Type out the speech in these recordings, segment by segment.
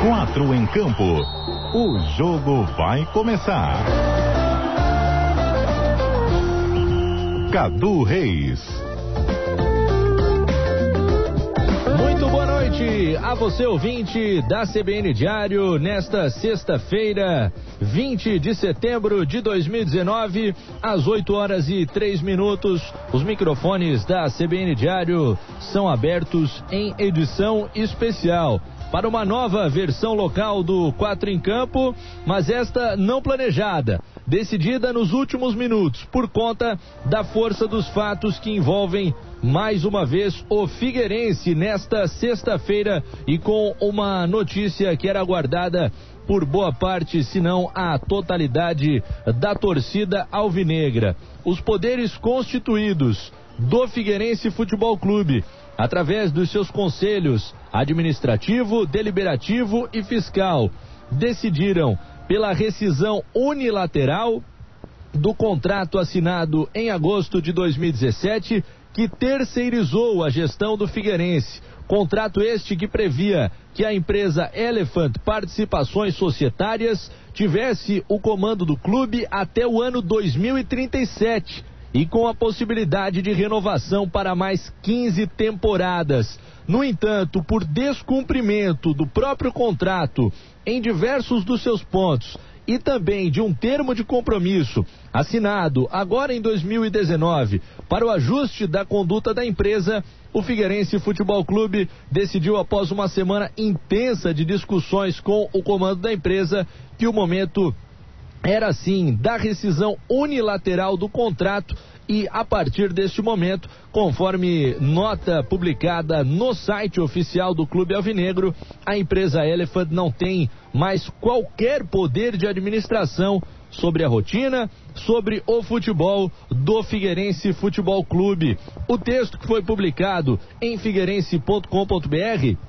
Quatro em campo. O jogo vai começar. Cadu Reis. Muito boa noite a você, ouvinte da CBN Diário, nesta sexta-feira, 20 de setembro de 2019, às 8 horas e 3 minutos. Os microfones da CBN Diário são abertos em edição especial para uma nova versão local do Quatro em Campo, mas esta não planejada, decidida nos últimos minutos por conta da força dos fatos que envolvem mais uma vez o Figueirense nesta sexta-feira e com uma notícia que era aguardada por boa parte, se não a totalidade da torcida alvinegra. Os poderes constituídos do Figueirense Futebol Clube através dos seus conselhos administrativo, deliberativo e fiscal, decidiram pela rescisão unilateral do contrato assinado em agosto de 2017, que terceirizou a gestão do Figueirense. Contrato este que previa que a empresa Elephant Participações Societárias tivesse o comando do clube até o ano 2037 e com a possibilidade de renovação para mais 15 temporadas. No entanto, por descumprimento do próprio contrato em diversos dos seus pontos e também de um termo de compromisso assinado agora em 2019 para o ajuste da conduta da empresa, o Figueirense Futebol Clube decidiu após uma semana intensa de discussões com o comando da empresa que o momento era sim da rescisão unilateral do contrato e a partir deste momento, conforme nota publicada no site oficial do Clube Alvinegro, a empresa Elephant não tem mais qualquer poder de administração sobre a rotina, sobre o futebol do Figueirense Futebol Clube. O texto que foi publicado em figueirense.com.br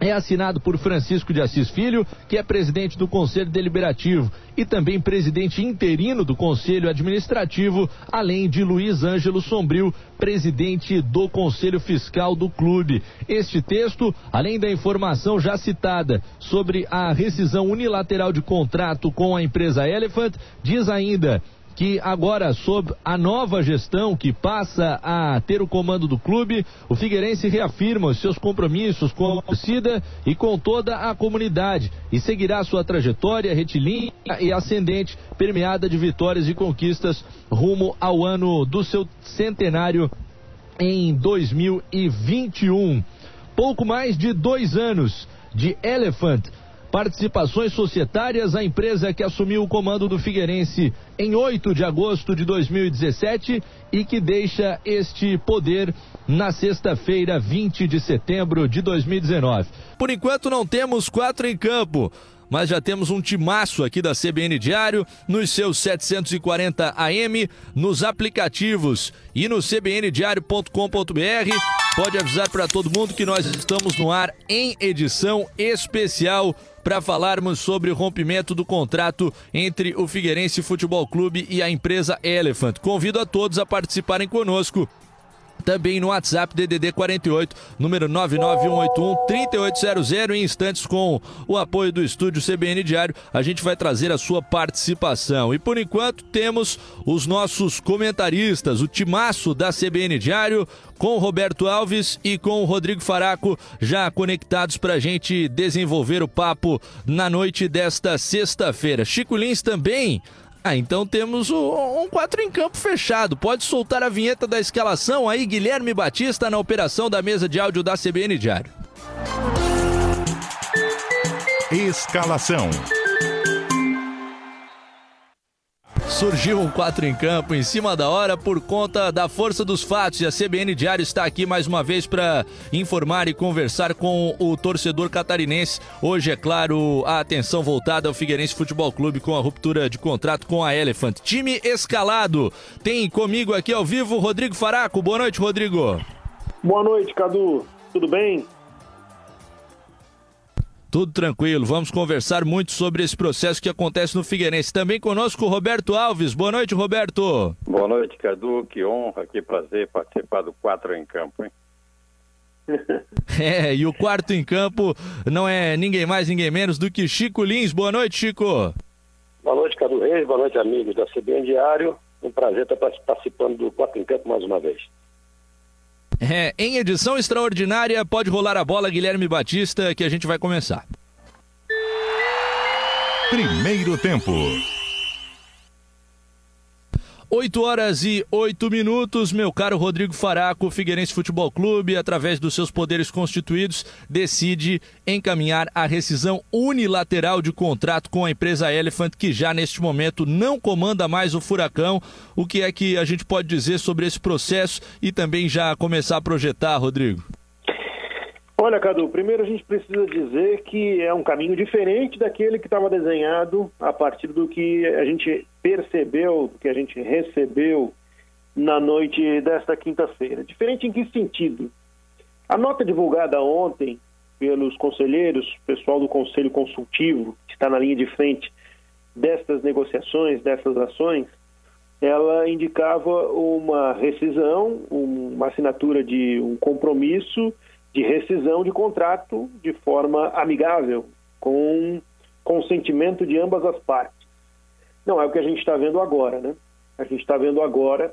é assinado por Francisco de Assis Filho, que é presidente do Conselho Deliberativo e também presidente interino do Conselho Administrativo, além de Luiz Ângelo Sombrio, presidente do Conselho Fiscal do clube. Este texto, além da informação já citada sobre a rescisão unilateral de contrato com a empresa Elephant, diz ainda que agora, sob a nova gestão que passa a ter o comando do clube, o Figueirense reafirma os seus compromissos com a torcida e com toda a comunidade e seguirá sua trajetória retilínea e ascendente, permeada de vitórias e conquistas rumo ao ano do seu centenário em 2021. Pouco mais de dois anos de Elephant participações societárias, a empresa que assumiu o comando do Figueirense em 8 de agosto de 2017 e que deixa este poder na sexta-feira, 20 de setembro de 2019. Por enquanto não temos quatro em campo mas já temos um timaço aqui da CBN Diário nos seus 740 AM, nos aplicativos e no cbndiario.com.br. Pode avisar para todo mundo que nós estamos no ar em edição especial para falarmos sobre o rompimento do contrato entre o Figueirense Futebol Clube e a empresa Elephant. Convido a todos a participarem conosco também no WhatsApp DDD 48, número 99181 3800 em instantes com o apoio do estúdio CBN Diário, a gente vai trazer a sua participação. E por enquanto temos os nossos comentaristas, o timaço da CBN Diário, com o Roberto Alves e com o Rodrigo Faraco já conectados para a gente desenvolver o papo na noite desta sexta-feira. Chico Lins também ah, então temos um 4 em campo fechado. Pode soltar a vinheta da escalação aí, Guilherme Batista, na operação da mesa de áudio da CBN Diário. Escalação. Surgiu um 4 em campo em cima da hora por conta da força dos fatos e a CBN Diário está aqui mais uma vez para informar e conversar com o torcedor catarinense. Hoje, é claro, a atenção voltada ao Figueirense Futebol Clube com a ruptura de contrato com a Elephant. Time escalado. Tem comigo aqui ao vivo Rodrigo Faraco. Boa noite, Rodrigo. Boa noite, Cadu. Tudo bem? Tudo tranquilo, vamos conversar muito sobre esse processo que acontece no Figueirense. Também conosco o Roberto Alves. Boa noite, Roberto. Boa noite, Cadu. Que honra, que prazer participar do 4 em campo, hein? é, e o quarto em campo não é ninguém mais, ninguém menos do que Chico Lins. Boa noite, Chico. Boa noite, Cadu Reis. Boa noite, amigos da CBN Diário. Um prazer estar participando do Quatro em Campo mais uma vez. É, em edição extraordinária, pode rolar a bola, Guilherme Batista, que a gente vai começar. Primeiro tempo. 8 horas e 8 minutos, meu caro Rodrigo Faraco, Figueirense Futebol Clube, através dos seus poderes constituídos, decide encaminhar a rescisão unilateral de contrato com a empresa Elephant, que já neste momento não comanda mais o Furacão. O que é que a gente pode dizer sobre esse processo e também já começar a projetar, Rodrigo? Olha, Cadu, primeiro a gente precisa dizer que é um caminho diferente daquele que estava desenhado a partir do que a gente percebeu, do que a gente recebeu na noite desta quinta-feira. Diferente em que sentido? A nota divulgada ontem pelos conselheiros, pessoal do Conselho Consultivo, que está na linha de frente destas negociações, dessas ações, ela indicava uma rescisão, uma assinatura de um compromisso de rescisão de contrato de forma amigável, com consentimento de ambas as partes. Não é o que a gente está vendo agora, né? A gente está vendo agora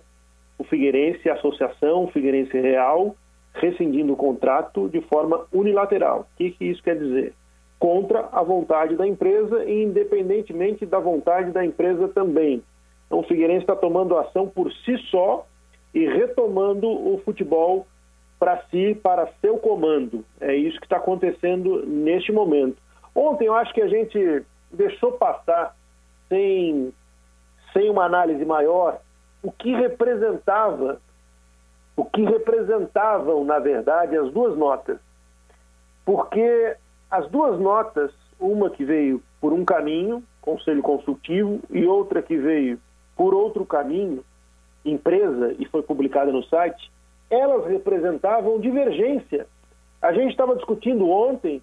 o Figueirense, Associação Figueirense Real, rescindindo o contrato de forma unilateral. O que, que isso quer dizer? Contra a vontade da empresa e independentemente da vontade da empresa também. Então, o Figueirense está tomando ação por si só e retomando o futebol para si, para seu comando. É isso que está acontecendo neste momento. Ontem eu acho que a gente deixou passar, sem, sem uma análise maior, o que representava, o que representavam, na verdade, as duas notas. Porque as duas notas, uma que veio por um caminho, conselho consultivo, e outra que veio por outro caminho, empresa, e foi publicada no site, elas representavam divergência. A gente estava discutindo ontem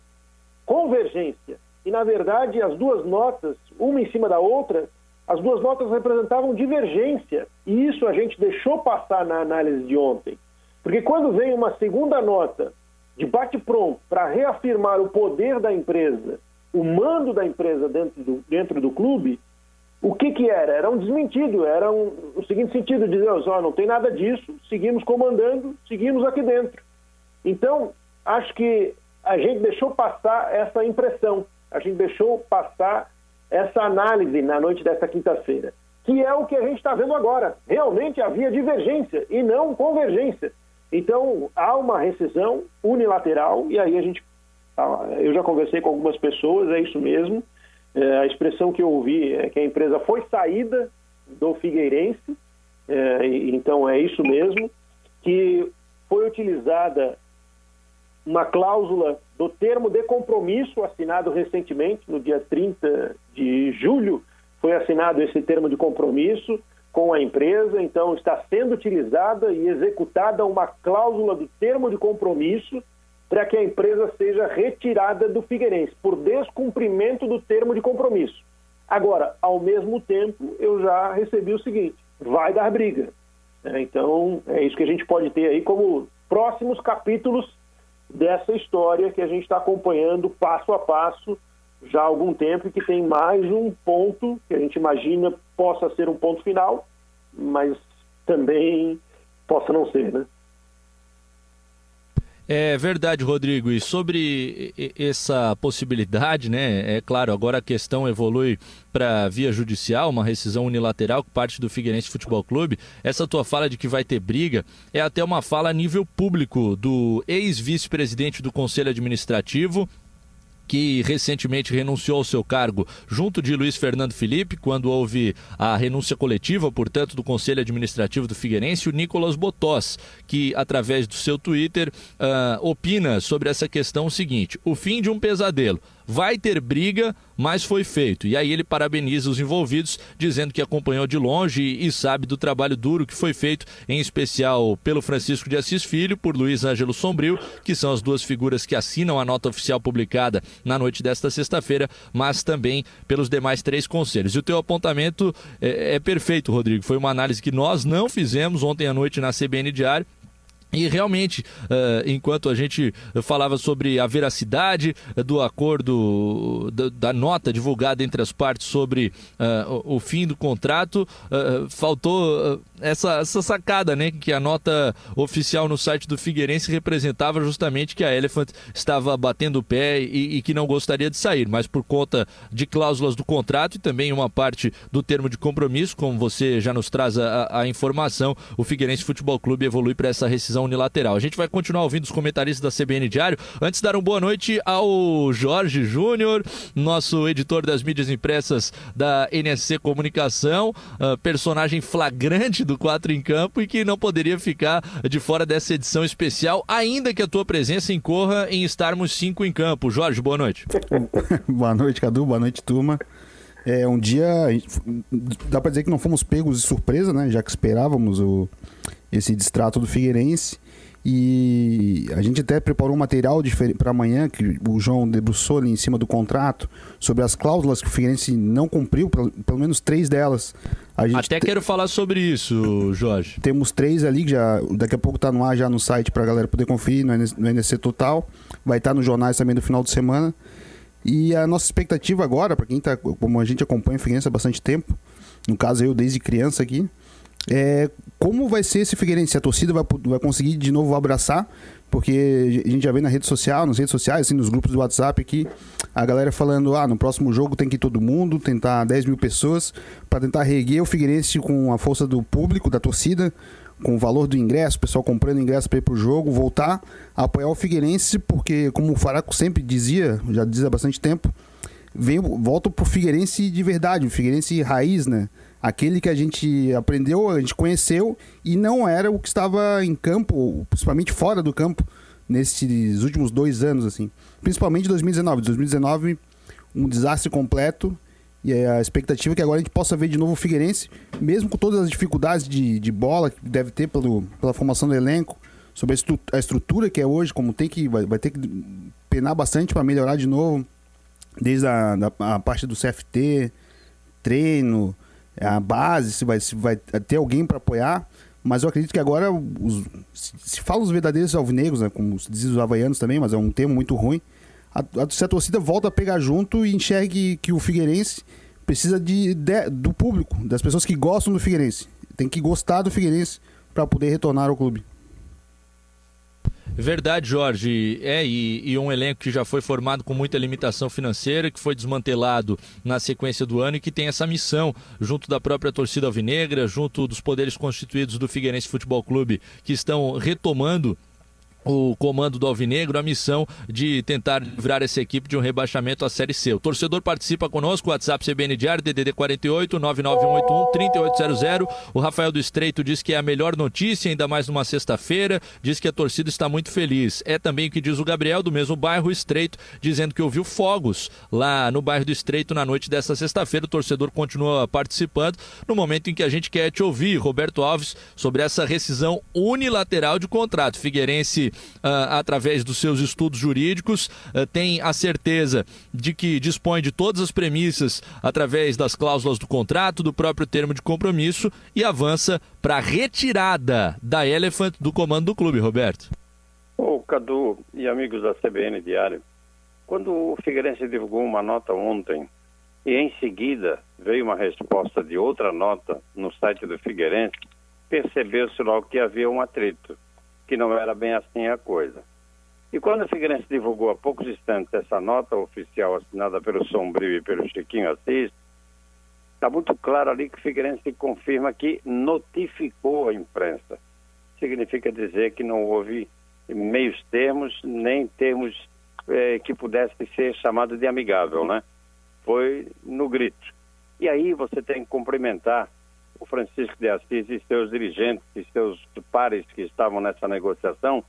convergência. E, na verdade, as duas notas, uma em cima da outra, as duas notas representavam divergência. E isso a gente deixou passar na análise de ontem. Porque quando vem uma segunda nota de bate-pronto para reafirmar o poder da empresa, o mando da empresa dentro do, dentro do clube, o que, que era? Era um desmentido, era um, o seguinte sentido, dizer, oh, não tem nada disso, seguimos comandando, seguimos aqui dentro. Então, acho que a gente deixou passar essa impressão, a gente deixou passar essa análise na noite dessa quinta-feira, que é o que a gente está vendo agora. Realmente havia divergência e não convergência. Então, há uma rescisão unilateral, e aí a gente. Ah, eu já conversei com algumas pessoas, é isso mesmo. É, a expressão que eu ouvi é que a empresa foi saída do Figueirense, é, então é isso mesmo, que foi utilizada uma cláusula do termo de compromisso assinado recentemente, no dia 30 de julho, foi assinado esse termo de compromisso com a empresa, então está sendo utilizada e executada uma cláusula do termo de compromisso para que a empresa seja retirada do Figueirense por descumprimento do termo de compromisso. Agora, ao mesmo tempo, eu já recebi o seguinte: vai dar briga. É, então, é isso que a gente pode ter aí como próximos capítulos dessa história que a gente está acompanhando passo a passo já há algum tempo e que tem mais um ponto que a gente imagina possa ser um ponto final, mas também possa não ser, né? É verdade, Rodrigo. E sobre essa possibilidade, né? É claro, agora a questão evolui para via judicial, uma rescisão unilateral que parte do Figueirense Futebol Clube. Essa tua fala de que vai ter briga é até uma fala a nível público do ex-vice-presidente do Conselho Administrativo, que recentemente renunciou ao seu cargo junto de Luiz Fernando Felipe, quando houve a renúncia coletiva, portanto, do Conselho Administrativo do Figueirense, o Nicolas Botós, que através do seu Twitter uh, opina sobre essa questão o seguinte: o fim de um pesadelo vai ter briga, mas foi feito. E aí ele parabeniza os envolvidos, dizendo que acompanhou de longe e sabe do trabalho duro que foi feito, em especial pelo Francisco de Assis Filho, por Luiz Ângelo Sombrio, que são as duas figuras que assinam a nota oficial publicada na noite desta sexta-feira, mas também pelos demais três conselhos. E o teu apontamento é, é perfeito, Rodrigo. Foi uma análise que nós não fizemos ontem à noite na CBN Diário E realmente, uh, enquanto a gente falava sobre a veracidade do acordo, da, nota divulgada entre as partes sobre uh, o, fim do contrato, faltou essa, essa sacada, né? Que a nota oficial no site do Figueirense representava justamente que a Elephant estava batendo o pé e, e que não gostaria de sair, mas por conta de cláusulas do contrato e também uma parte do termo de compromisso, como você já nos traz a, a informação, o Figueirense Futebol Clube evolui para essa rescisão decisão unilateral. A gente vai continuar ouvindo os comentaristas da CBN Diário. Antes, dar uma boa noite ao Jorge Júnior, nosso editor das mídias impressas da NSC Comunicação, uh, personagem flagrante do Quatro em Campo e que não poderia ficar de fora dessa edição especial, ainda que a tua presença incorra em estarmos cinco em campo. Jorge, boa noite. boa noite, Cadu. Boa noite, turma. É um dia. Dá para dizer que não fomos pegos de surpresa, né? Já que esperávamos o, esse distrato do Figueirense. E a gente até preparou um material para amanhã, que o João debruçou ali em cima do contrato, sobre as cláusulas que o Figueirense não cumpriu, pelo, pelo menos três delas. até quero falar sobre isso, Jorge. Temos três ali, que já daqui a pouco está no ar já no site para a galera poder conferir, no, no NC Total. Vai estar tá nos jornais também no final de semana. E a nossa expectativa agora, para quem está, como a gente acompanha o Figueirense há bastante tempo, no caso eu desde criança aqui, é, como vai ser esse Figueirense? A torcida vai, vai conseguir de novo abraçar? Porque a gente já vê na rede social, nas redes sociais, assim, nos grupos do WhatsApp aqui, a galera falando, ah, no próximo jogo tem que ir todo mundo, tentar 10 mil pessoas, para tentar reerguer o Figueirense com a força do público, da torcida, com o valor do ingresso, o pessoal comprando ingresso para ir pro jogo, voltar a apoiar o Figueirense, porque como o Faraco sempre dizia, já diz há bastante tempo, vem, volta pro Figueirense de verdade, o Figueirense raiz, né? aquele que a gente aprendeu, a gente conheceu e não era o que estava em campo, principalmente fora do campo, nesses últimos dois anos, assim. Principalmente 2019. 2019, um desastre completo. E a expectativa é que agora a gente possa ver de novo o Figueirense, mesmo com todas as dificuldades de, de bola que deve ter pelo, pela formação do elenco, sobre a, estrutura que é hoje, como tem que vai, vai ter que penar bastante para melhorar de novo, desde a, da, a parte do CFT, treino, é a base, se vai, se vai ter alguém para apoiar. Mas eu acredito que agora, os, se, se fala os verdadeiros alvinegros, né, como se diz os havaianos também, mas é um termo muito ruim, a, a, se a torcida volta a pegar junto e enxergue que o Figueirense precisa de, de, do público, das pessoas que gostam do Figueirense. Tem que gostar do Figueirense para poder retornar ao clube. Verdade, Jorge. É, e, e, um elenco que já foi formado com muita limitação financeira, que foi desmantelado na sequência do ano e que tem essa missão, junto da própria torcida alvinegra, junto dos poderes constituídos do Figueirense Futebol Clube, que estão retomando o comando do Alvinegro a missão de tentar livrar essa equipe de um rebaixamento à Série C. O torcedor participa conosco, WhatsApp CBN Diário, DDD 48 99181 3800. O Rafael do Estreito diz que é a melhor notícia, ainda mais numa sexta-feira, diz que a torcida está muito feliz. É também o que diz o Gabriel, do mesmo bairro Estreito, dizendo que ouviu fogos lá no bairro do Estreito na noite dessa sexta-feira. O torcedor continua participando no momento em que a gente quer te ouvir, Roberto Alves, sobre essa rescisão unilateral de contrato. Figueirense através dos seus estudos jurídicos, uh, tem a certeza de que dispõe de todas as premissas através das cláusulas do contrato, do próprio termo de compromisso e avança para a retirada da Elephant do comando do clube, Roberto. Ô, Cadu e amigos da CBN Diário, quando o Figueirense divulgou uma nota ontem e em seguida veio uma resposta de outra nota no site do Figueirense, percebeu-se logo que havia um atrito que não era bem assim a coisa. E quando o Figueirense divulgou há poucos instantes essa nota oficial assinada pelo Sombrio e pelo Chiquinho Assis, está muito claro ali que o Figueirense confirma que notificou a imprensa. Significa dizer que não houve meios termos, nem termos eh, que pudesse ser chamado de amigável, né? Foi no grito. E aí você tem que cumprimentar o Francisco de Assis e seus dirigentes e seus pares que estavam nessa negociação,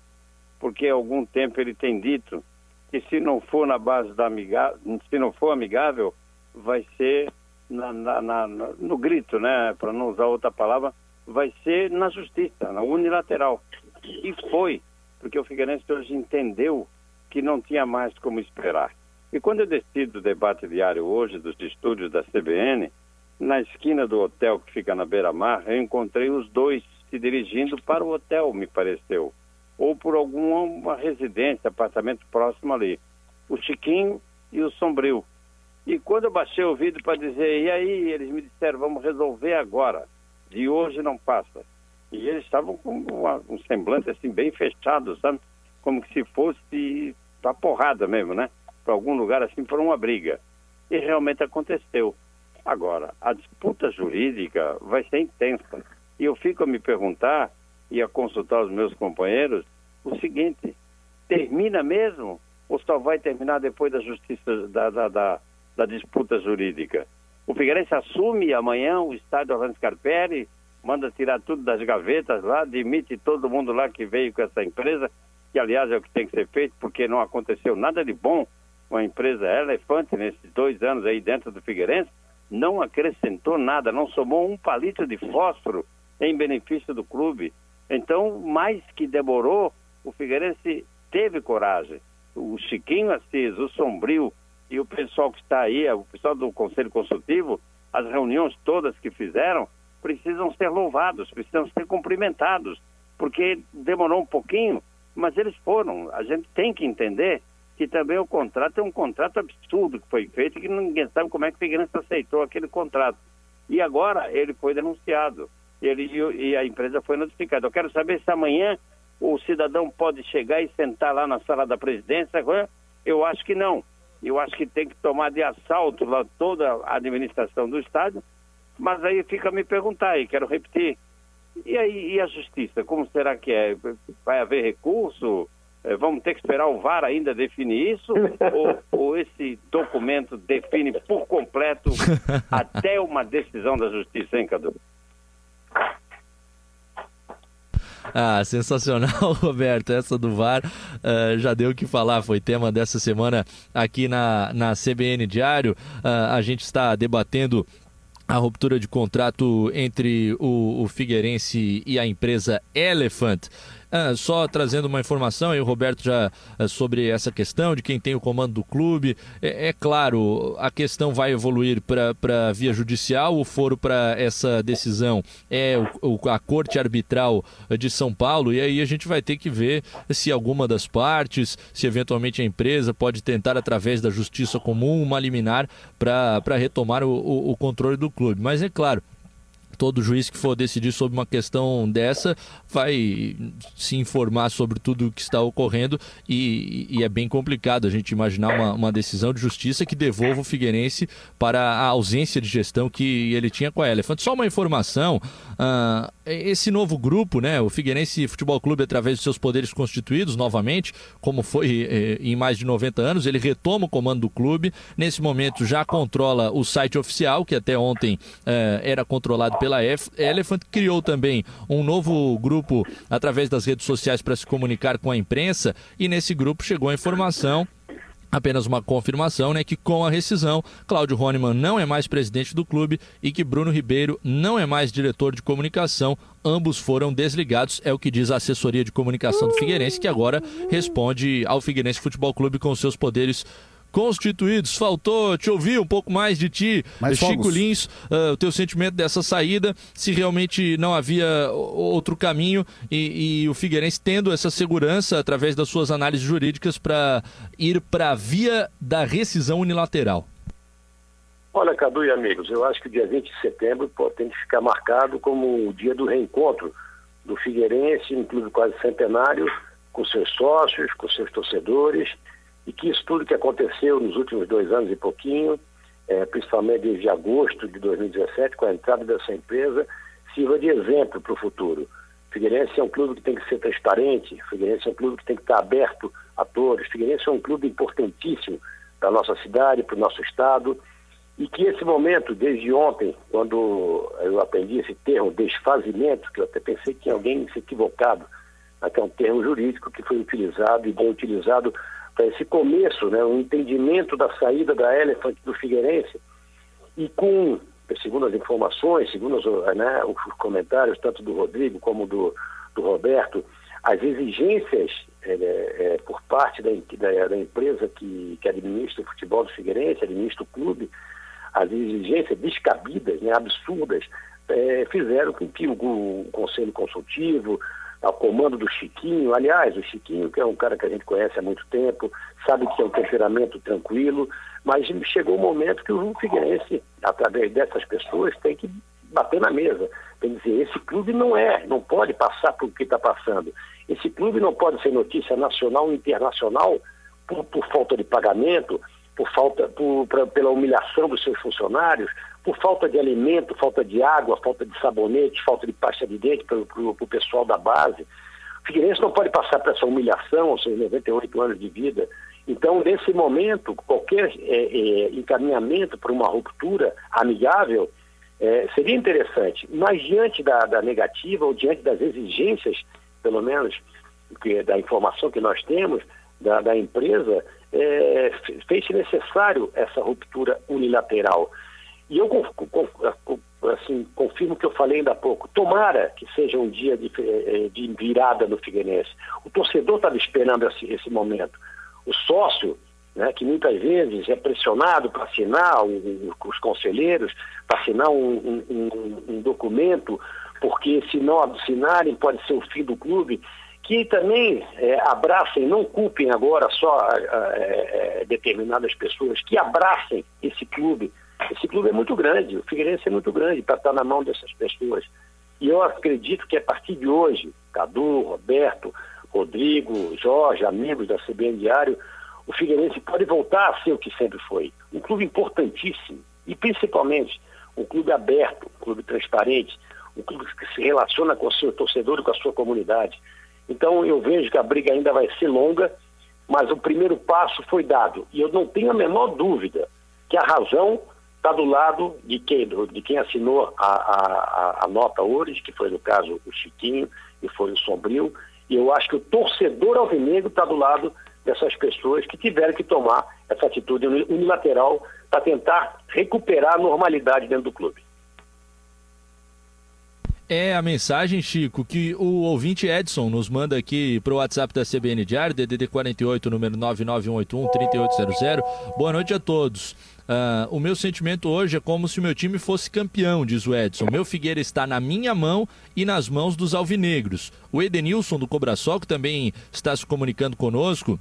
porque há algum tempo ele tem dito que se não for na base da amigável, se não for amigável, vai ser na, na, na, no grito, né? Para não usar outra palavra, vai ser na justiça, na unilateral. E foi, porque o Figueirense hoje entendeu que não tinha mais como esperar. E quando eu decido o debate diário hoje dos estúdios da CBN, na esquina do hotel que fica na beira-mar, eu encontrei os dois se dirigindo para o hotel, me pareceu. ou por alguma residência, apartamento próximo ali. O Chiquinho e o Sombrio. E quando eu baixei o vídeo para dizer, e aí, eles me disseram, vamos resolver agora. De hoje não passa. E eles estavam com uma, um semblante assim bem fechado, sabe? Como se fosse para porrada mesmo, né? Para algum lugar assim, para uma briga. E realmente aconteceu. Agora, a disputa jurídica vai ser intensa. E eu fico a me perguntar e a consultar os meus companheiros o seguinte: termina mesmo ou só vai terminar depois da justiça da, da, da, da disputa jurídica? O Figueirense assume amanhã o estádio Orlando Scarpelli, manda tirar tudo das gavetas lá, demite todo mundo lá que veio com essa empresa, que aliás é o que tem que ser feito, porque não aconteceu nada de bom com a empresa Elefante nesses dois anos aí dentro do Figueirense, não acrescentou nada, não somou um palito de fósforo em benefício do clube. Então, mais que demorou, o Figueirense teve coragem. O Chiquinho Assis, o Sombrio e o pessoal que está aí, o pessoal do Conselho Consultivo, as reuniões todas que fizeram, precisam ser louvados, precisam ser cumprimentados, porque demorou um pouquinho, mas eles foram. A gente tem que entender que também o contrato é um contrato absurdo que foi feito que ninguém sabe como é que o Figueirense aceitou aquele contrato. E agora ele foi denunciado ele, e a empresa foi notificada. Eu quero saber se amanhã o cidadão pode chegar e sentar lá na sala da presidência. Eu acho que não. Eu acho que tem que tomar de assalto lá toda a administração do Estado. Mas aí fica a me perguntar, e quero repetir, e aí e a justiça? Como será que é? Vai haver recurso? É, vamos ter que esperar o VAR ainda definir isso? ou, ou, esse documento define por completo até uma decisão da justiça, hein, Cadu? Ah, sensacional, Roberto. Essa do VAR uh, já deu o que falar, foi tema dessa semana aqui na, na CBN Diário. Uh, a gente está debatendo a ruptura de contrato entre o, o Figueirense e a empresa Elephant. Ah, só trazendo uma informação aí, o Roberto já ah, sobre essa questão de quem tem o comando do clube. É, é claro, a questão vai evoluir para via judicial. O foro para essa decisão é o, o, a Corte Arbitral de São Paulo. E aí a gente vai ter que ver se alguma das partes, se eventualmente a empresa pode tentar, através da justiça comum, uma liminar para retomar o, o, o controle do clube. Mas é claro todo juiz que for decidir sobre uma questão dessa vai se informar sobre tudo o que está ocorrendo e, e é bem complicado a gente imaginar uma, uma, decisão de justiça que devolva o Figueirense para a ausência de gestão que ele tinha com a Elephant. Só uma informação, uh, esse novo grupo, né, o Figueirense Futebol Clube, através dos seus poderes constituídos, novamente, como foi eh, em mais de 90 anos, ele retoma o comando do clube, nesse momento já controla o site oficial, que até ontem eh, era controlado pela pela Elephant, criou também um novo grupo através das redes sociais para se comunicar com a imprensa e nesse grupo chegou a informação apenas uma confirmação, né, que com a rescisão, Cláudio Roneman não é mais presidente do clube e que Bruno Ribeiro não é mais diretor de comunicação. Ambos foram desligados, é o que diz a assessoria de comunicação do Figueirense, que agora responde ao Figueirense Futebol Clube com seus poderes constituídos. Faltou te ouvir um pouco mais de ti, mais Chico fogos. Lins, uh, o teu sentimento dessa saída, se realmente não havia outro caminho e, e o Figueirense tendo essa segurança através das suas análises jurídicas para ir para a via da rescisão unilateral. Olha, Cadu e amigos, eu acho que o dia 20 de setembro pô, tem que ficar marcado como o dia do reencontro do Figueirense, um clube quase centenário, com seus sócios, com seus torcedores, e que isso tudo que aconteceu nos últimos dois anos e pouquinho, é, principalmente desde agosto de 2017, com a entrada dessa empresa, sirva de exemplo para o futuro. Figueirense é um clube que tem que ser transparente, Figueirense é um clube que tem que estar aberto a todos, Figueirense é um clube importantíssimo para a nossa cidade, para o nosso estado, e que esse momento, desde ontem, quando eu aprendi esse termo, desfazimento, que eu até pensei que alguém se equivocado, até um termo jurídico que foi utilizado e bem utilizado esse começo, né, o entendimento da saída da Elephant do Figueirense e com, segundo as informações, segundo os, né, os comentários tanto do Rodrigo como do, do Roberto, as exigências é, é, por parte da, da, da, empresa que, que administra o futebol do Figueirense, administra o clube, as exigências descabidas, né, absurdas, é, fizeram com que o, o Conselho Consultivo, ao comando do Chiquinho. Aliás, o Chiquinho, que é um cara que a gente conhece há muito tempo, sabe que é um temperamento tranquilo, mas chegou o um momento que o Figueirense, através dessas pessoas, tem que bater na mesa. Tem que dizer, esse clube não é, não pode passar por o que está passando. Esse clube não pode ser notícia nacional e internacional por, por falta de pagamento, por falta, por, pra, pela humilhação dos seus funcionários, por falta de alimento, falta de água, falta de sabonete, falta de pasta de dente para o pessoal da base. O Figueirense não pode passar por essa humilhação aos seus 98 anos de vida. Então, nesse momento, qualquer é, é, encaminhamento para uma ruptura amigável é, seria interessante. Mas diante da, da, negativa ou diante das exigências, pelo menos que, da informação que nós temos da, da empresa, é, fez-se necessário essa ruptura unilateral. E eu assim, confirmo o que eu falei ainda há pouco. Tomara que seja um dia de, é, de virada no Figueirense. O torcedor estava esperando esse, esse momento. O sócio, né, que muitas vezes é pressionado para assinar, o, os conselheiros, para assinar um, um, um, documento, porque se não assinarem pode ser o fim do clube, que também é, abracem, não culpem agora só é, determinadas pessoas, que abracem esse clube. Esse clube é muito grande, o Figueirense é muito grande para estar na mão dessas pessoas. E eu acredito que a partir de hoje, Cadu, Roberto, Rodrigo, Jorge, amigos da CBN Diário, o Figueirense pode voltar a ser o que sempre foi. Um clube importantíssimo e principalmente um clube aberto, um clube transparente, um clube que se relaciona com o seu torcedor e com a sua comunidade. Então eu vejo que a briga ainda vai ser longa, mas o primeiro passo foi dado. E eu não tenho a menor dúvida que a razão está do lado de quem, de quem assinou a, a, a, nota hoje, que foi no caso o Chiquinho e foi o Sombrio, e eu acho que o torcedor alvinegro está do lado dessas pessoas que tiveram que tomar essa atitude unilateral para tentar recuperar a normalidade dentro do clube. É a mensagem, Chico, que o ouvinte Edson nos manda aqui para o WhatsApp da CBN Diário, DDD 48, número 99181-3800. Boa noite a todos. Uh, o meu sentimento hoje é como se o meu time fosse campeão, diz o Edson. Meu Figueira está na minha mão e nas mãos dos alvinegros. O Edenilson do Cobrasol, que também está se comunicando conosco,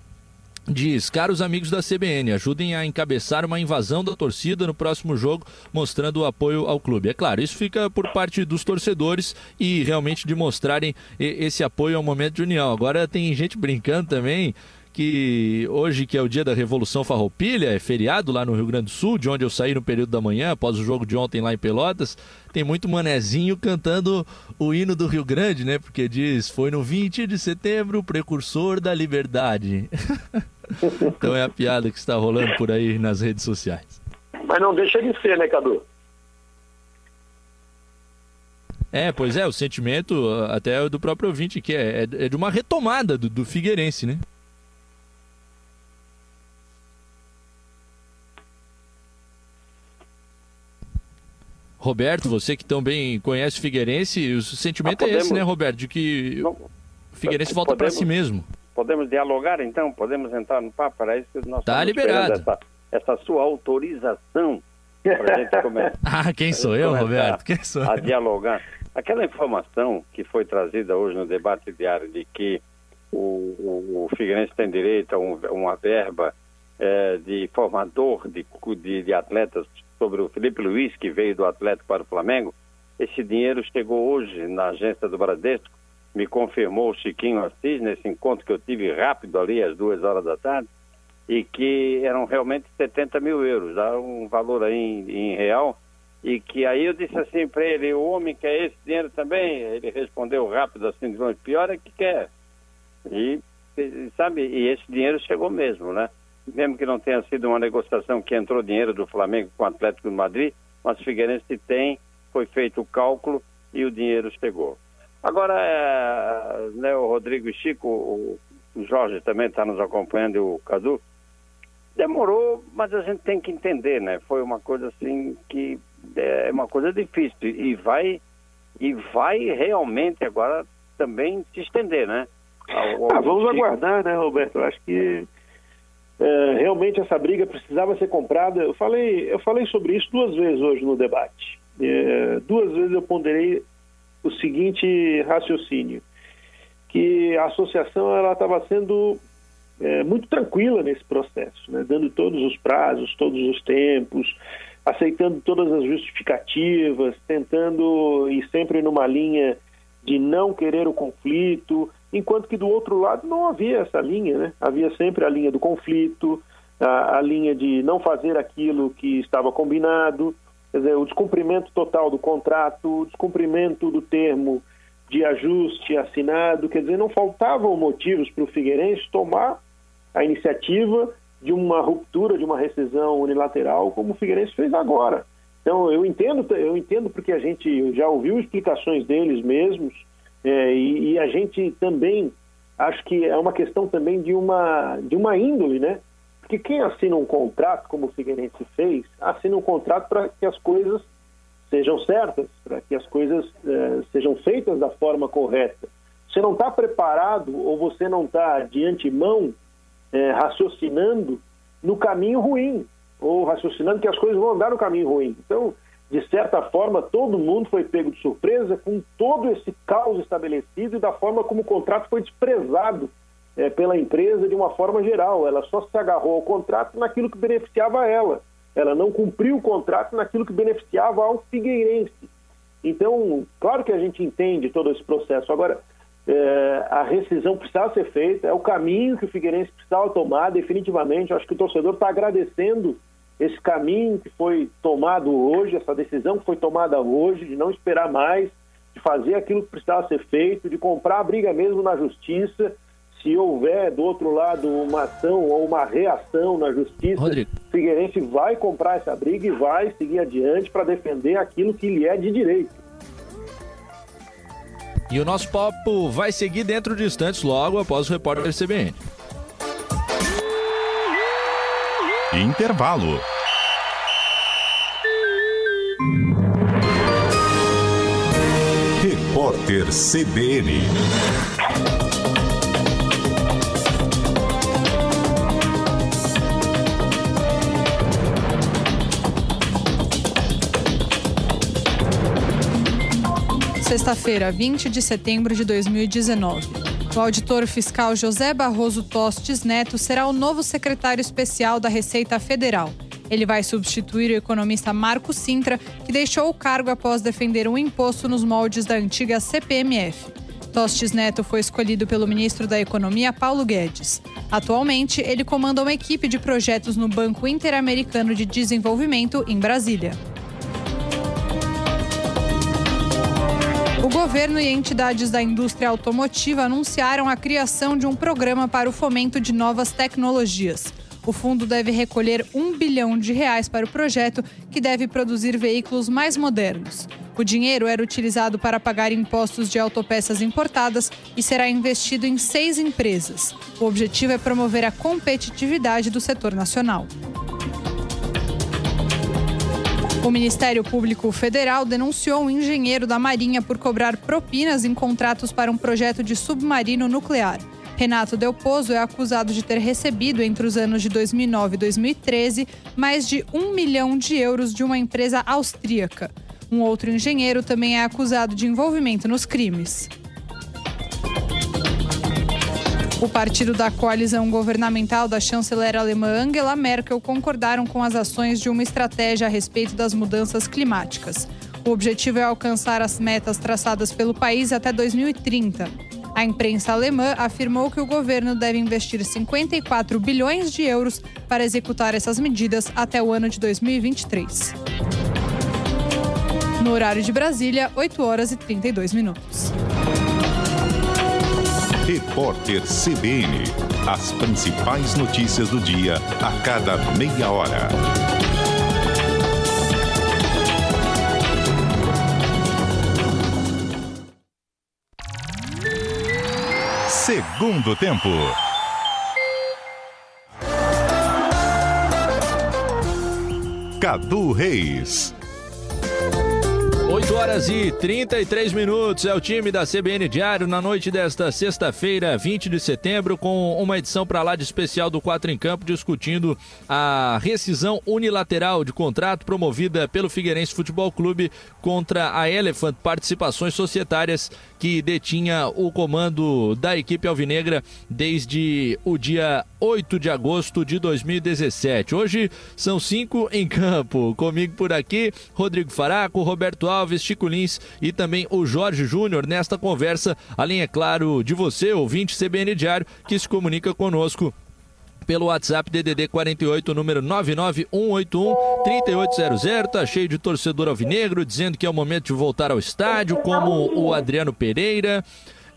Diz, caros amigos da CBN, ajudem a encabeçar uma invasão da torcida no próximo jogo, mostrando o apoio ao clube. É claro, isso fica por parte dos torcedores e realmente de mostrarem esse apoio ao momento de união. Agora tem gente brincando também que hoje, que é o dia da Revolução Farroupilha, é feriado lá no Rio Grande do Sul, de onde eu saí no período da manhã, após o jogo de ontem lá em Pelotas, tem muito manezinho cantando o hino do Rio Grande, né? Porque diz, foi no 20 de setembro, precursor da liberdade. então é a piada que está rolando por aí nas redes sociais. Mas não deixa de ser, né, Cadu? É, pois é, o sentimento até do próprio ouvinte que é, é, é de uma retomada do, do Figueirense, né? Roberto, você que também conhece o Figueirense, o sentimento podemos, é esse, né, Roberto? De que o Figueirense volta para si mesmo. Podemos dialogar então? Podemos entrar no papo? Para isso que nós tá liberado. Essa, essa sua autorização para a gente começar. ah, quem sou eu, Roberto? Quem sou a eu? dialogar. Aquela informação que foi trazida hoje no debate diário de que o, o, o Figueirense tem direito a um, uma verba é, de formador de, de, de atletas sobre o Felipe Luiz, que veio do Atlético para o Flamengo, esse dinheiro chegou hoje na agência do Bradesco, me confirmou o Chiquinho Assis nesse encontro que eu tive rápido ali às duas horas da tarde, e que eram realmente 70 mil euros, um valor aí em, em real, e que aí eu disse assim para ele, o homem quer esse dinheiro também? Ele respondeu rápido assim, pior é que quer. E, sabe, e esse dinheiro chegou mesmo, né? Mesmo que não tenha sido uma negociação que entrou dinheiro do Flamengo com o Atlético de Madrid, mas Figueirense tem, foi feito o cálculo e o dinheiro chegou. Agora, é, né, o Rodrigo e Chico, o, Jorge também está nos acompanhando e o Cadu, demorou, mas a gente tem que entender, né? Foi uma coisa assim que é uma coisa difícil e vai e vai realmente agora também se estender, né? Ao, ao ah, vamos Chico. aguardar, né, Roberto? Eu acho que é, realmente essa briga precisava ser comprada. Eu falei, eu falei sobre isso duas vezes hoje no debate. É, duas vezes eu ponderei o seguinte raciocínio. que a associação ela estava sendo é, muito tranquila nesse processo, né? dando todos os prazos, todos os tempos, aceitando todas as justificativas, tentando ir sempre numa linha de não querer o conflito, enquanto que do outro lado não havia essa linha, né? Havia sempre a linha do conflito, a, a linha de não fazer aquilo que estava combinado, dizer, o descumprimento total do contrato, o descumprimento do termo de ajuste assinado, quer dizer, não faltavam motivos para o Figueirense tomar a iniciativa de uma ruptura, de uma rescisão unilateral, como o Figueirense fez agora. Então, eu entendo, eu entendo porque a gente já ouviu explicações deles mesmos, é, e, e, a gente também acho que é uma questão também de uma, de uma índole, né? Porque quem assina um contrato, como o Figueirense fez, assina um contrato para que as coisas sejam certas, para que as coisas é, sejam feitas da forma correta. Você não está preparado ou você não está de antemão é, raciocinando no caminho ruim, ou raciocinando que as coisas vão andar no caminho ruim. Então, de certa forma, todo mundo foi pego de surpresa com todo esse caos estabelecido e da forma como o contrato foi desprezado é, pela empresa de uma forma geral. Ela só se agarrou ao contrato naquilo que beneficiava ela. Ela não cumpriu o contrato naquilo que beneficiava ao Figueirense. Então, claro que a gente entende todo esse processo. Agora, é, a rescisão precisava ser feita, é o caminho que o Figueirense precisava tomar, definitivamente. Eu acho que o torcedor está agradecendo esse caminho que foi tomado hoje, essa decisão que foi tomada hoje, de não esperar mais, de fazer aquilo que precisava ser feito, de comprar a briga mesmo na justiça. Se houver do outro lado uma ação ou uma reação na justiça, Rodrigo. Figueirense vai comprar essa briga e vai seguir adiante para defender aquilo que lhe é de direito. E o nosso papo vai seguir dentro de instantes logo após o repórter CBN. Intervalo. Repórter CBN. Sexta-feira, 20 de setembro de 2019. O auditor fiscal José Barroso Tostes Neto será o novo secretário especial da Receita Federal. Ele vai substituir o economista Marco Sintra, que deixou o cargo após defender um imposto nos moldes da antiga CPMF. Tostes Neto foi escolhido pelo ministro da Economia, Paulo Guedes. Atualmente, ele comanda uma equipe de projetos no Banco Interamericano de Desenvolvimento, em Brasília. O governo e entidades da indústria automotiva anunciaram a criação de um programa para o fomento de novas tecnologias. O fundo deve recolher um bilhão de reais para o projeto, que deve produzir veículos mais modernos. O dinheiro era utilizado para pagar impostos de autopeças importadas e será investido em seis empresas. O objetivo é promover a competitividade do setor nacional. O Ministério Público Federal denunciou um engenheiro da Marinha por cobrar propinas em contratos para um projeto de submarino nuclear. Renato Del Pozo é acusado de ter recebido, entre os anos de 2009 e 2013, mais de um milhão de euros de uma empresa austríaca. Um outro engenheiro também é acusado de envolvimento nos crimes. O partido da coalizão governamental da chanceler alemã Angela Merkel concordaram com as ações de uma estratégia a respeito das mudanças climáticas. O objetivo é alcançar as metas traçadas pelo país até 2030. A imprensa alemã afirmou que o governo deve investir 54 bilhões de euros para executar essas medidas até o ano de 2023. No horário de Brasília, 8 horas e 32 minutos. Repórter CBN. As principais notícias do dia a cada meia hora. Segundo tempo. Cadu Reis. 8 horas e 33 minutos. É o time da CBN Diário na noite desta sexta-feira, 20 de setembro, com uma edição para lá de especial do Quatro em Campo, discutindo a rescisão unilateral de contrato promovida pelo Figueirense Futebol Clube contra a Elephant Participações Societárias, que detinha o comando da equipe alvinegra desde o dia 8 de agosto de 2017. Hoje são cinco em campo. Comigo por aqui, Rodrigo Faraco, Roberto Alves. Chico Lins e também o Jorge Júnior nesta conversa, além, é claro, de você, ouvinte CBN Diário, que se comunica conosco pelo WhatsApp DDD 48, número 99181-3800. Tá cheio de torcedor alvinegro dizendo que é o momento de voltar ao estádio, como o Adriano Pereira.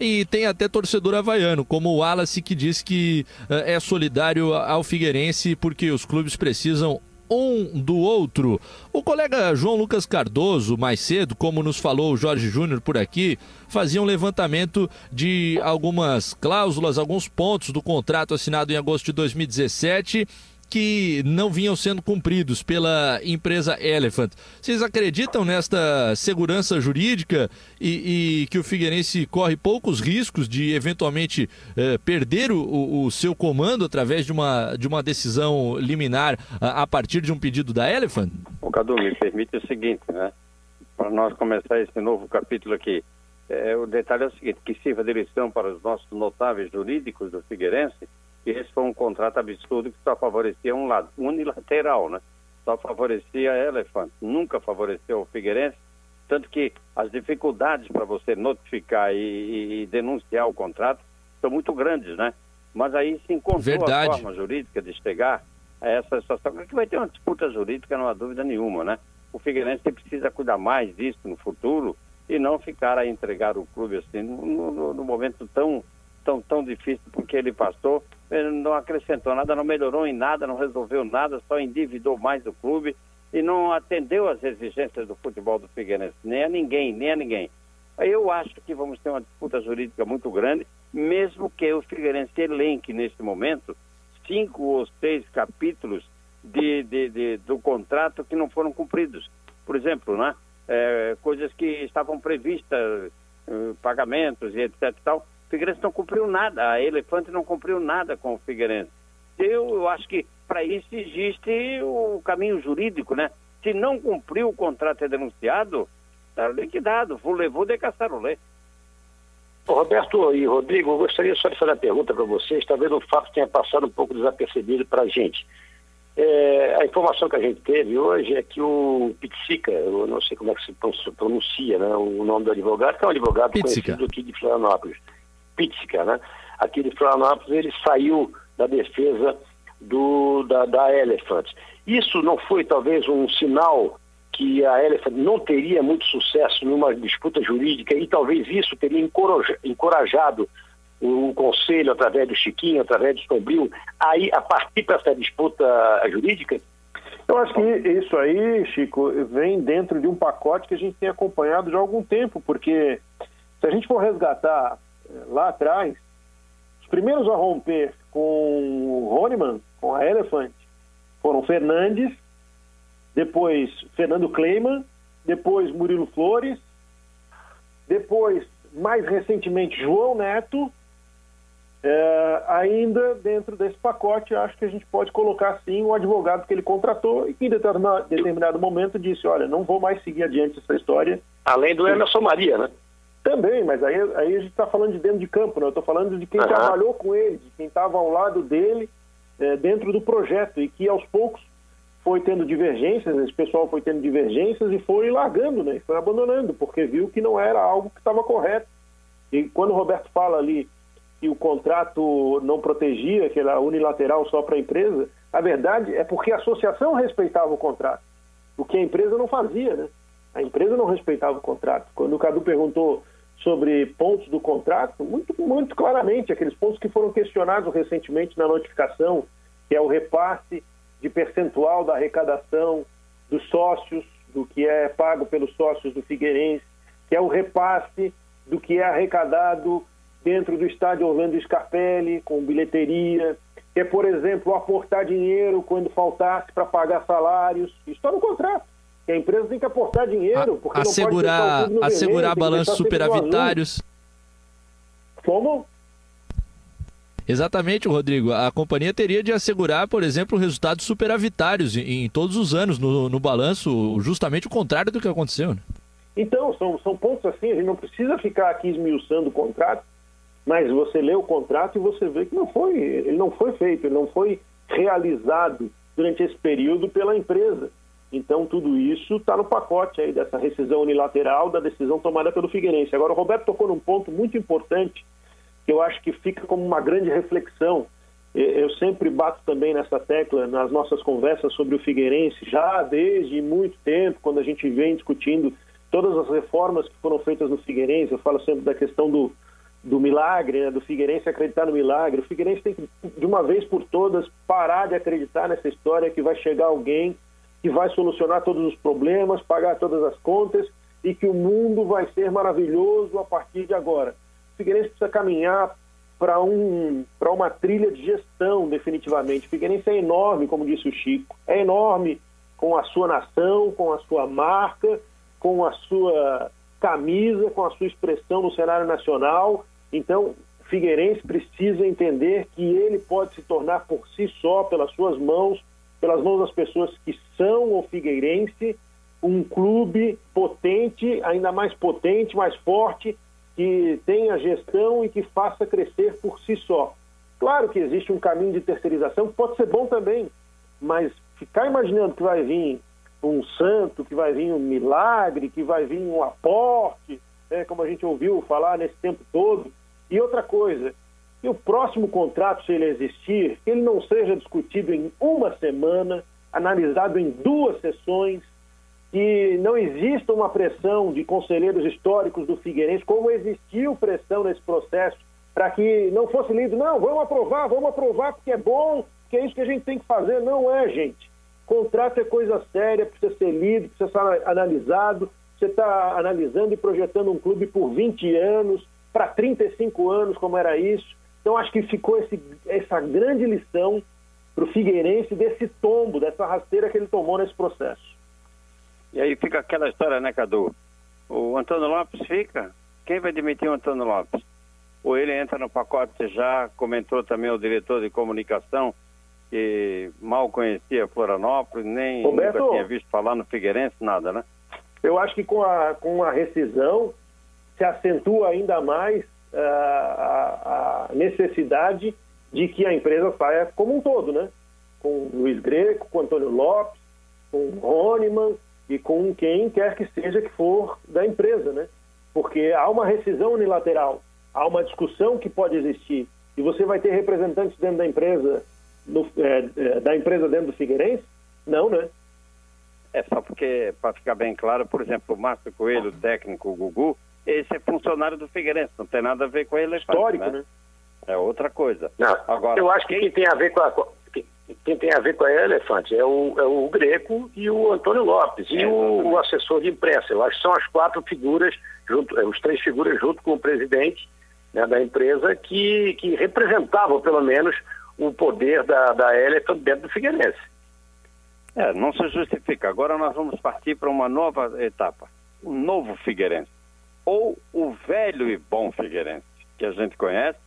E tem até torcedor havaiano, como o Wallace, que diz que uh, é solidário ao Figueirense porque os clubes precisam um do outro. O colega João Lucas Cardoso, mais cedo, como nos falou o Jorge Júnior por aqui, fazia um levantamento de algumas cláusulas, alguns pontos do contrato assinado em agosto de 2017 que não vinham sendo cumpridos pela empresa Elephant. Vocês acreditam nesta segurança jurídica e, e que o Figueirense corre poucos riscos de eventualmente eh, perder o, o, seu comando através de uma, de uma decisão liminar a, a partir de um pedido da Elephant? O Cadu, me permite o seguinte, né? Para nós começar esse novo capítulo aqui, é, o detalhe é o seguinte, que sirva de lição para os nossos notáveis jurídicos do Figueirense, esse foi um contrato absurdo que só favorecia um lado, unilateral, né? Só favorecia a Elephant, nunca favoreceu o Figueirense, tanto que as dificuldades para você notificar e, e, denunciar o contrato são muito grandes, né? Mas aí se encontrou Verdade. a forma jurídica de chegar a essa situação, que vai ter uma disputa jurídica, não há dúvida nenhuma, né? O Figueirense precisa cuidar mais disso no futuro e não ficar a entregar o clube assim no, no, no momento tão, tão, tão difícil porque ele passou não acrescentou nada, não melhorou em nada, não resolveu nada, só endividou mais o clube e não atendeu às exigências do futebol do Figueirense, nem a ninguém, nem a ninguém. Eu acho que vamos ter uma disputa jurídica muito grande, mesmo que o Figueirense elenque neste momento cinco ou seis capítulos de, de, de, do contrato que não foram cumpridos. Por exemplo, né? É, coisas que estavam previstas, eh, pagamentos e etc. E tal, Figueirense não cumpriu nada, a Elefante não cumpriu nada com o Figueirense. Eu, eu acho que para isso existe o caminho jurídico, né? Se não cumpriu o contrato é denunciado, está liquidado, vou levou de caçarolê. Roberto e Rodrigo, eu gostaria só de fazer uma pergunta para vocês, talvez o fato tenha passado um pouco desapercebido para a gente. É, a informação que a gente teve hoje é que o Pizzica, eu não sei como é que se pronuncia né, o nome do advogado, que é um advogado Pizzica. conhecido aqui de Florianópolis, Pizzica, né? Aqui Florianópolis, ele saiu da defesa do, da, da Elephant. Isso não foi talvez um sinal que a Elephant não teria muito sucesso numa disputa jurídica e talvez isso teria encorajado o conselho através do Chiquinho, através do Sombrio, aí a partir dessa disputa jurídica? Eu acho que isso aí, Chico, vem dentro de um pacote que a gente tem acompanhado já há algum tempo, porque se a gente for resgatar lá atrás, os primeiros a romper com o Honeman, com a Elephant, foram Fernandes, depois Fernando Kleiman, depois Murilo Flores, depois, mais recentemente, João Neto. É, ainda dentro desse pacote, acho que a gente pode colocar sim o advogado que ele contratou e que em determinado, determinado momento disse: Olha, não vou mais seguir adiante essa história. Além do Emerson Maria, né? Também, mas aí, aí a gente está falando de dentro de campo, né? Eu estou falando de quem uhum. trabalhou com ele, de quem estava ao lado dele é, dentro do projeto e que aos poucos foi tendo divergências, esse pessoal foi tendo divergências e foi largando, né? Foi abandonando, porque viu que não era algo que estava correto. E quando o Roberto fala ali que o contrato não protegia, que era unilateral só para a empresa, a verdade é porque a associação respeitava o contrato, o que a empresa não fazia, né? A empresa não respeitava o contrato. Quando o Cadu perguntou sobre pontos do contrato, muito, muito claramente, aqueles pontos que foram questionados recentemente na notificação, que é o repasse de percentual da arrecadação dos sócios, do que é pago pelos sócios do Figueirense, que é o repasse do que é arrecadado dentro do estádio Orlando Scarpelli, com bilheteria, que é, por exemplo, aportar dinheiro quando faltasse para pagar salários. Isso está no contrato. A empresa tem que aportar dinheiro, porque assegurar, não pode assegurar balanços superavitários. Como? Exatamente, Rodrigo. A companhia teria de assegurar, por exemplo, resultados superavitários em, em todos os anos no, no, balanço, justamente o contrário do que aconteceu. Né? Então, são, são pontos assim, a gente não precisa ficar aqui esmiuçando o contrato, mas você lê o contrato e você vê que não foi, ele não foi feito, ele não foi realizado durante esse período pela empresa. Então, tudo isso está no pacote aí dessa rescisão unilateral da decisão tomada pelo Figueirense. Agora, o Roberto tocou num ponto muito importante que eu acho que fica como uma grande reflexão. Eu sempre bato também nessa tecla nas nossas conversas sobre o Figueirense, já desde muito tempo, quando a gente vem discutindo todas as reformas que foram feitas no Figueirense. Eu falo sempre da questão do, do milagre, né, do Figueirense acreditar no milagre. O Figueirense tem que, de uma vez por todas, parar de acreditar nessa história que vai chegar alguém que vai solucionar todos os problemas, pagar todas as contas e que o mundo vai ser maravilhoso a partir de agora. O Figueirense precisa caminhar para um, uma trilha de gestão, definitivamente. O Figueirense é enorme, como disse o Chico, é enorme com a sua nação, com a sua marca, com a sua camisa, com a sua expressão no cenário nacional. Então, Figueirense precisa entender que ele pode se tornar por si só, pelas suas mãos, pelas mãos das pessoas que são o Figueirense, um clube potente, ainda mais potente, mais forte, que tenha gestão e que faça crescer por si só. Claro que existe um caminho de terceirização pode ser bom também, mas ficar imaginando que vai vir um santo, que vai vir um milagre, que vai vir um aporte, né, como a gente ouviu falar nesse tempo todo. E outra coisa, que o próximo contrato, se ele existir, ele não seja discutido em uma semana, analisado em duas sessões, que não exista uma pressão de conselheiros históricos do Figueirense, como existiu pressão nesse processo, para que não fosse lido, não, vamos aprovar, vamos aprovar porque é bom, porque é isso que a gente tem que fazer. Não é, gente. Contrato é coisa séria, precisa ser lido, precisa ser analisado. Você está analisando e projetando um clube por 20 anos, para 35 anos, como era isso. Então, acho que ficou esse, essa grande lição para o Figueirense desse tombo, dessa rasteira que ele tomou nesse processo. E aí fica aquela história, né, Cadu? O Antônio Lopes fica? Quem vai demitir o Antônio Lopes? Ou ele entra no pacote, você já comentou também o diretor de comunicação, que mal conhecia Florianópolis, nem Roberto, nunca tinha visto falar no Figueirense, nada, né? Eu acho que com a, com a rescisão se acentua ainda mais a, a necessidade de que a empresa saia como um todo, né? Com Luiz Greco, com Antônio Lopes, com o Roniman e com quem quer que seja que for da empresa, né? Porque há uma rescisão unilateral, há uma discussão que pode existir e você vai ter representantes dentro da empresa, no, é, é, da empresa dentro do Figueirense? Não, né? É só porque, para ficar bem claro, por exemplo, o Márcio Coelho, o técnico, Gugu, esse é funcionário do Figueirense, não tem nada a ver com ele. Histórico, né? né? É outra coisa. Não, Agora, eu acho que quem tem a ver com a, quem tem a ver com a Elefante é o, é o Greco e o Antônio Lopes é, e o, o, assessor de imprensa. Eu acho que são as quatro figuras, junto, é, os três figuras junto com o presidente né, da empresa que, que representavam pelo menos o poder da, da Elephant dentro do Figueirense. É, não se justifica. Agora nós vamos partir para uma nova etapa. Um novo Figueirense. Ou o velho e bom Figueirense, que a gente conhece,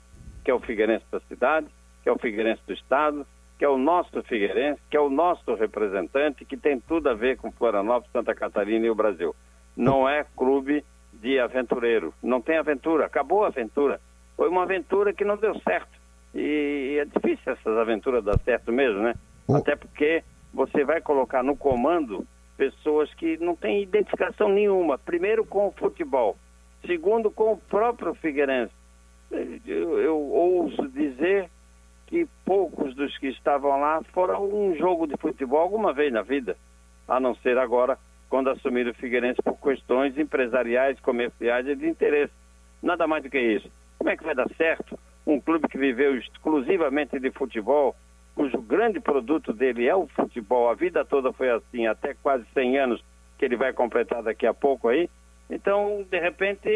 que é o Figueirense da cidade, que é o Figueirense do Estado, que é o nosso Figueirense, que é o nosso representante, que tem tudo a ver com Florianópolis, Santa Catarina e o Brasil. Não é clube de aventureiro. Não tem aventura. Acabou a aventura. Foi uma aventura que não deu certo. E é difícil essas aventuras dar certo mesmo, né? Até porque você vai colocar no comando pessoas que não têm identificação nenhuma. Primeiro com o futebol. Segundo com o próprio Figueirense. Eu, eu ouso dizer que poucos dos que estavam lá foram um jogo de futebol alguma vez na vida, a não ser agora quando assumiram o Figueirense por questões empresariais, comerciais e de interesse. Nada mais do que isso. Como é que vai dar certo um clube que viveu exclusivamente de futebol, cujo grande produto dele é o futebol, a vida toda foi assim, até quase 100 anos que ele vai completar daqui a pouco aí. Então, de repente,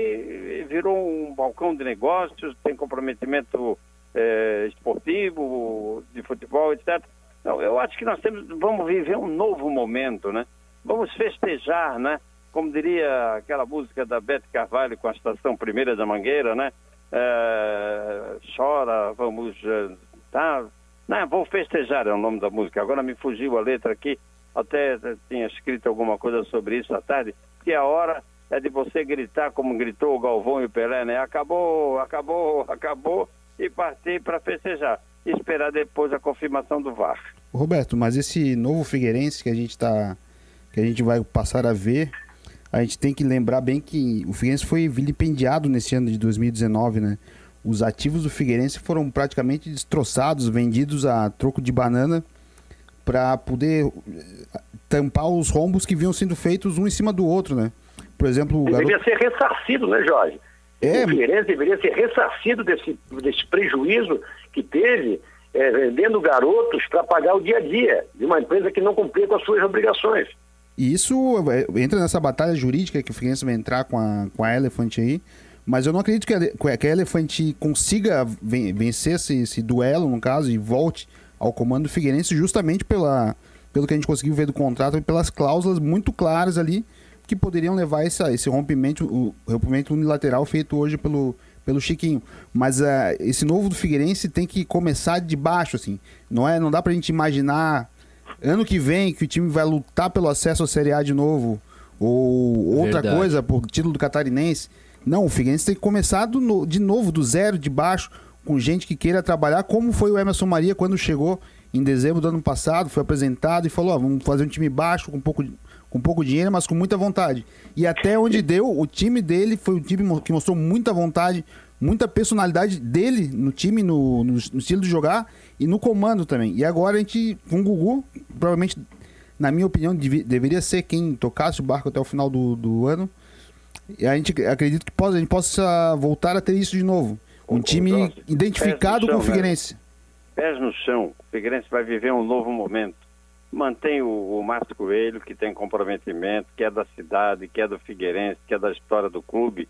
virou um balcão de negócios, tem comprometimento é, esportivo, de futebol, etc. Então, eu acho que nós temos, vamos viver um novo momento, né? vamos festejar, né? Como diria aquela música da Beth Carvalho com a Estação Primeira da Mangueira, né? É, chora, vamos... É, tá, não, vou festejar é o nome da música. Agora me fugiu a letra aqui. Até tinha escrito alguma coisa sobre isso à tarde. Que a hora é de você gritar como gritou o Galvão e o Pelé, né? Acabou, acabou, acabou e partir para festejar. E esperar depois a confirmação do VAR. Roberto, mas esse novo Figueirense que a gente tá que a gente vai passar a ver, a gente tem que lembrar bem que o Figueirense foi vilipendiado nesse ano de 2019, né? Os ativos do Figueirense foram praticamente destroçados, vendidos a troco de banana para poder eh, tampar os rombos que vinham sendo feitos um em cima do outro, né? Por exemplo, o garoto... Deveria ser ressarcido, né, Jorge? É... O Figueirense deveria ser ressarcido desse, desse prejuízo que teve é, vendendo garotos para pagar o dia a dia de uma empresa que não cumpria com as suas obrigações. E isso é, entra nessa batalha jurídica que o Figueirense vai entrar com a, com a Elephant aí. Mas eu não acredito que a, que a Elephant consiga vencer esse, esse duelo, no caso, e volte ao comando do Figueirense justamente pela, pelo que a gente conseguiu ver do contrato e pelas cláusulas muito claras ali que poderiam levar essa, esse rompimento, o rompimento unilateral feito hoje pelo, pelo Chiquinho. Mas uh, esse novo do Figueirense tem que começar de baixo, assim. Não, é, não dá pra gente imaginar ano que vem que o time vai lutar pelo acesso à Série A de novo, ou outra Verdade. coisa, por título do catarinense. Não, o Figueirense tem que começar do, de novo, do zero, de baixo, com gente que queira trabalhar, como foi o Emerson Maria quando chegou em dezembro do ano passado, foi apresentado e falou: ó, vamos fazer um time baixo, com pouco, com pouco dinheiro, mas com muita vontade. E até onde deu, o time dele foi um time que mostrou muita vontade, muita personalidade dele no time, no, no, no estilo de jogar e no comando também. E agora a gente, com o Gugu, provavelmente, na minha opinião, dev, deveria ser quem tocasse o barco até o final do, do ano. E a gente acredita que possa, a gente possa voltar a ter isso de novo. Um time identificado chão, com o né? Figueirense. Né? Pés no chão. O Figueirense vai viver um novo momento. Mantém o, o Márcio Coelho, que tem comprometimento, que é da cidade, que é do Figueirense, que é da história do clube.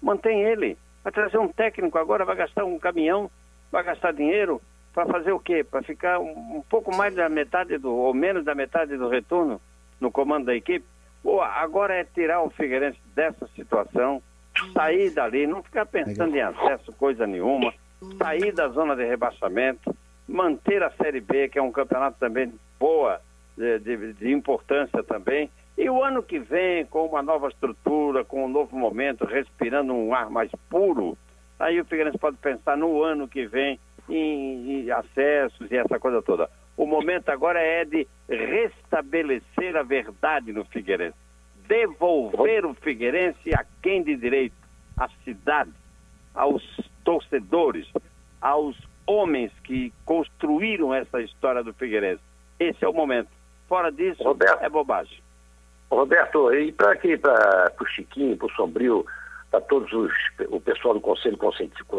Mantém ele. Vai trazer um técnico agora, vai gastar um caminhão, vai gastar dinheiro para fazer o quê? Para ficar um, um pouco mais da metade do, ou menos da metade do retorno no comando da equipe? Pô, agora é tirar o Figueirense dessa situação, sair dali, não ficar pensando em acesso, coisa nenhuma, sair da zona de rebaixamento, manter a Série B, que é um campeonato também boa, de, de, de, importância também. E o ano que vem, com uma nova estrutura, com um novo momento, respirando um ar mais puro, aí o Figueirense pode pensar no ano que vem em, em acessos e essa coisa toda. O momento agora é de restabelecer a verdade no Figueirense. Devolver o Figueirense a quem de direito, à cidade, aos torcedores, aos homens que construíram essa história do Figueirense. Esse é o momento. Fora disso, Roberto, é bobagem. Roberto, e para aqui, para o Chiquinho, para o Sombrio, para todos os o pessoal do Conselho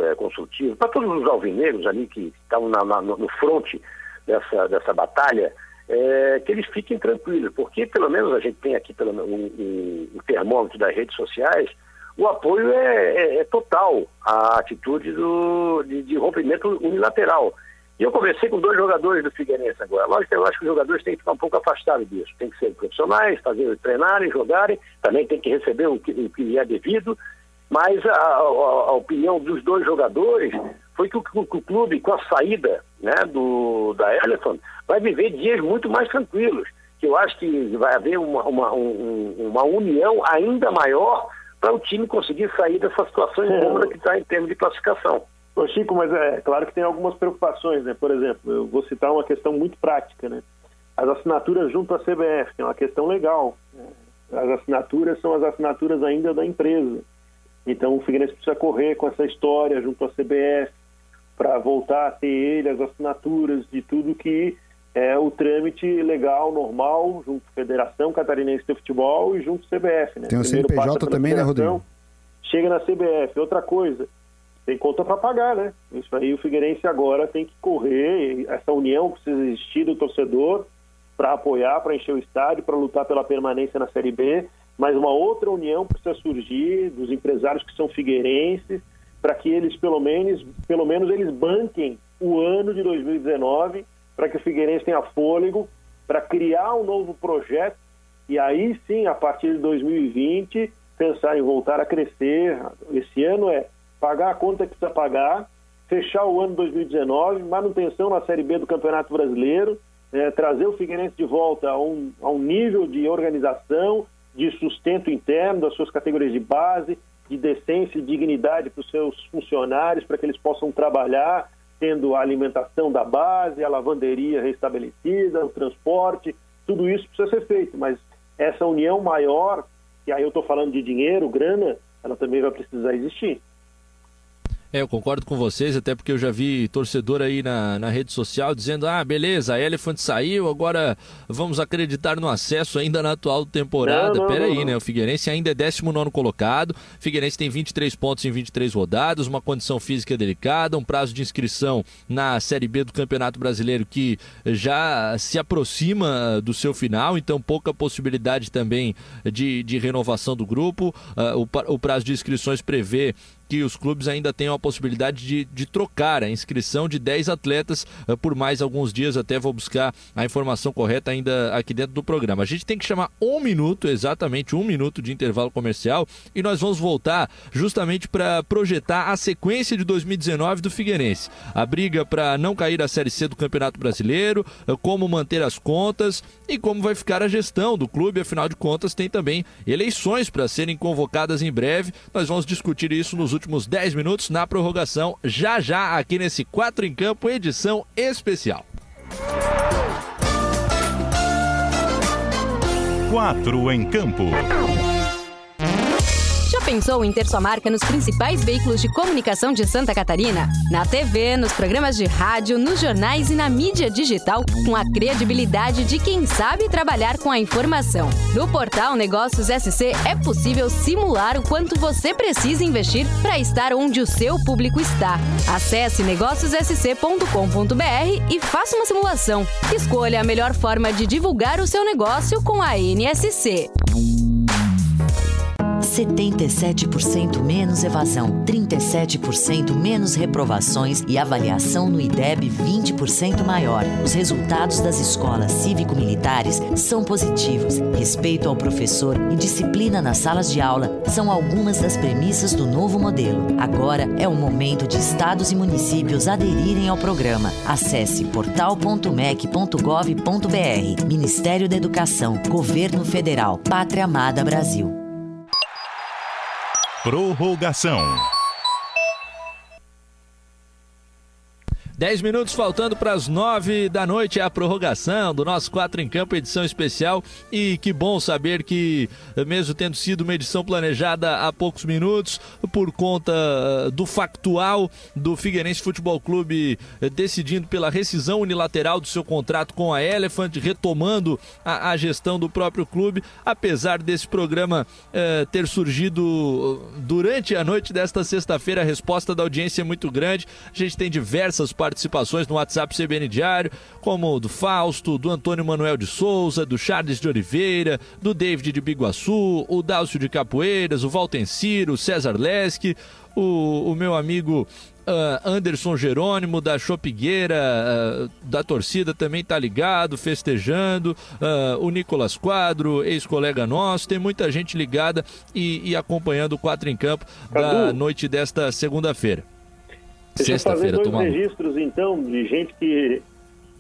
é, Consultivo, para todos os alvinegros ali que estavam na, na, no fronte dessa, dessa batalha, é, que eles fiquem tranquilos, porque pelo menos a gente tem aqui pelo, o, o termômetro das redes sociais, o apoio é, é, é total à atitude do, de, de, rompimento unilateral. E eu conversei com dois jogadores do Figueirense agora. Lógico, eu acho que os jogadores têm que ficar um pouco afastados disso. Tem que ser profissionais, fazer, treinarem, jogarem, também tem que receber o que, o que lhe é devido, mas a, a, a, opinião dos dois jogadores foi que o, o, o, clube, com a saída né, do, da Elephant, vai viver dias muito mais tranquilos. Que eu acho que vai haver uma, uma, um, uma união ainda maior para o time conseguir sair dessa situação incômoda que está em termos de classificação. Ô Chico, mas é claro que tem algumas preocupações, né? Por exemplo, eu vou citar uma questão muito prática, né? As assinaturas junto à CBF, que é uma questão legal. Né? As assinaturas são as assinaturas ainda da empresa. Então o Figueirense precisa correr com essa história junto à CBF para voltar a ter ele as assinaturas de tudo que é o trâmite legal, normal, junto à Federação Catarinense de Futebol e junto à CBF. Né? Tem o CNPJ também, né, Rodrigo? Chega na CBF. Outra coisa, tem conta para pagar, né? Isso aí o Figueirense agora tem que correr, essa união precisa existir do torcedor para apoiar, para encher o estádio, para lutar pela permanência na Série B mas uma outra união precisa surgir dos empresários que são figueirenses, para que eles, pelo menos, pelo menos, eles banquem o ano de 2019, para que o Figueirense tenha fôlego para criar um novo projeto e aí sim, a partir de 2020, pensar em voltar a crescer. Esse ano é pagar a conta que precisa pagar, fechar o ano 2019, manutenção na Série B do Campeonato Brasileiro, é, trazer o Figueirense de volta a um, a um nível de organização, de sustento interno das suas categorias de base, de decência e dignidade para os seus funcionários, para que eles possam trabalhar tendo a alimentação da base, a lavanderia restabelecida, o transporte, tudo isso precisa ser feito, mas essa união maior, e aí eu estou falando de dinheiro, grana, ela também vai precisar existir. É, eu concordo com vocês, até porque eu já vi torcedor aí na, na rede social dizendo: ah, beleza, a Elephant saiu, agora vamos acreditar no acesso ainda na atual temporada. Peraí, né? O Figueirense ainda é 19 colocado. O Figueirense tem 23 pontos em 23 rodadas, uma condição física delicada, um prazo de inscrição na Série B do Campeonato Brasileiro que já se aproxima do seu final, então pouca possibilidade também de, de renovação do grupo. Uh, o, o prazo de inscrições prevê que os clubes ainda tenham a possibilidade de, de trocar a inscrição de 10 atletas uh, por mais alguns dias. Até vou buscar a informação correta ainda aqui dentro do programa. A gente tem que chamar um minuto, exatamente um minuto de intervalo comercial, e nós vamos voltar justamente para projetar a sequência de 2019 do Figueirense. A briga para não cair a Série C do Campeonato Brasileiro, uh, como manter as contas e como vai ficar a gestão do clube. Afinal de contas, tem também eleições para serem convocadas em breve. Nós vamos discutir isso nos últimos 10 minutos na prorrogação, já já aqui nesse 4 em Campo, edição especial. 4 em Campo. Pensou em ter sua marca nos principais veículos de comunicação de Santa Catarina? Na TV, nos programas de rádio, nos jornais e na mídia digital, com a credibilidade de quem sabe trabalhar com a informação. No portal Negócios SC é possível simular o quanto você precisa investir para estar onde o seu público está. Acesse negóciossc.com.br e faça uma simulação. Escolha a melhor forma de divulgar o seu negócio com a NSC. 77% menos evasão, 37% menos reprovações e avaliação no IDEB 20% maior. Os resultados das escolas cívico-militares são positivos. Respeito ao professor e disciplina nas salas de aula são algumas das premissas do novo modelo. Agora é o momento de estados e municípios aderirem ao programa. Acesse portal.mec.gov.br. Ministério da Educação, Governo Federal, Pátria Amada Brasil. Prorrogação. 10 minutos faltando para as 9 da noite é a prorrogação do nosso 4 em Campo, edição especial. E que bom saber que, mesmo tendo sido uma edição planejada há poucos minutos, por conta eh, do factual do Figueirense Futebol Clube eh, decidindo pela rescisão unilateral do seu contrato com a Elephant, retomando a, a gestão do próprio clube, apesar desse programa eh, ter surgido durante a noite desta sexta-feira, a resposta da audiência é muito grande. A gente tem diversas participações participações no WhatsApp CBN Diário, como do Fausto, do Antônio Manuel de Souza, do Charles de Oliveira, do David de Biguaçu, o Dálcio de Capoeiras, o Valtenciro, o César Lesque, o, o meu amigo Uh, Anderson Jerônimo da Chopigueira, uh, da torcida também tá ligado, festejando. Uh, o Nicolas Quadro, ex-colega nosso, tem muita gente ligada e, e acompanhando o Quatro em Campo da noite desta segunda-feira. Deixa eu fazer dois registros, então, de gente que